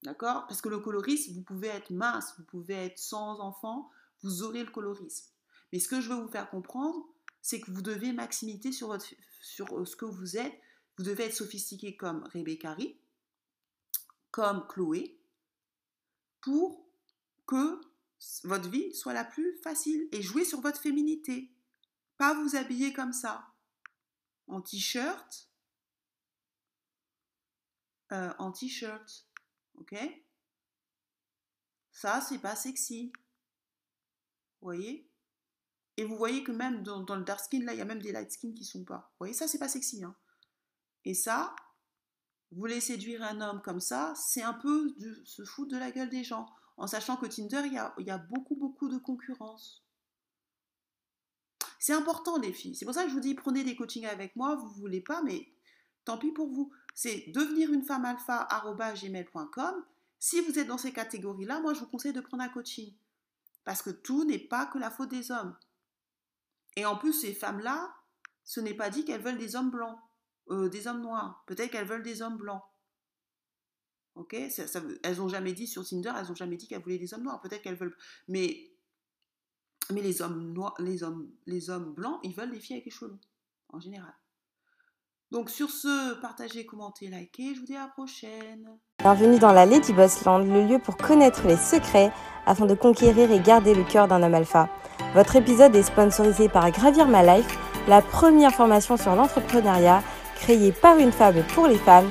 D'accord? Parce que le colorisme, vous pouvez être mince, vous pouvez être sans enfant, vous aurez le colorisme. Mais ce que je veux vous faire comprendre, c'est que vous devez maximiser sur, votre, sur euh, ce que vous êtes. Vous devez être sophistiqué comme Rebecca comme Chloé, pour que votre vie soit la plus facile et jouer sur votre féminité. Pas vous habiller comme ça, en t-shirt, euh, en t-shirt, ok? Ça, c'est pas sexy. Vous voyez? Et vous voyez que même dans, le dark skin, là, il y a même des light skin qui sont pas. Vous voyez, ça, c'est pas sexy. Hein Et ça, vous voulez séduire un homme comme ça, c'est un peu de se foutre de la gueule des gens. En sachant que Tinder, il y a, beaucoup, beaucoup de concurrence. C'est important, les filles. C'est pour ça que je vous dis, prenez des coachings avec moi. Vous ne voulez pas, mais tant pis pour vous. C'est devenir une femme alpha gmail.com. Si vous êtes dans ces catégories-là, moi, je vous conseille de prendre un coaching. Parce que tout n'est pas que la faute des hommes. Et en plus, ces femmes-là, ce n'est pas dit qu'elles veulent des hommes blancs, euh, des hommes noirs. Peut-être qu'elles veulent des hommes blancs. Ok Elles n'ont jamais dit sur Tinder, elles n'ont jamais dit qu'elles voulaient des hommes noirs. Peut-être qu'elles veulent. Mais, mais les hommes noirs, les hommes, les hommes blancs, ils veulent des filles avec les cheveux longs, en général. Donc sur ce, partagez, commentez, likez. Je vous dis à la prochaine. Bienvenue dans la Lady Boss Land, le lieu pour connaître les secrets afin de conquérir et garder le cœur d'un homme alpha. Votre épisode est sponsorisé par Gravir My Life, la première formation sur l'entrepreneuriat créée par une femme pour les femmes,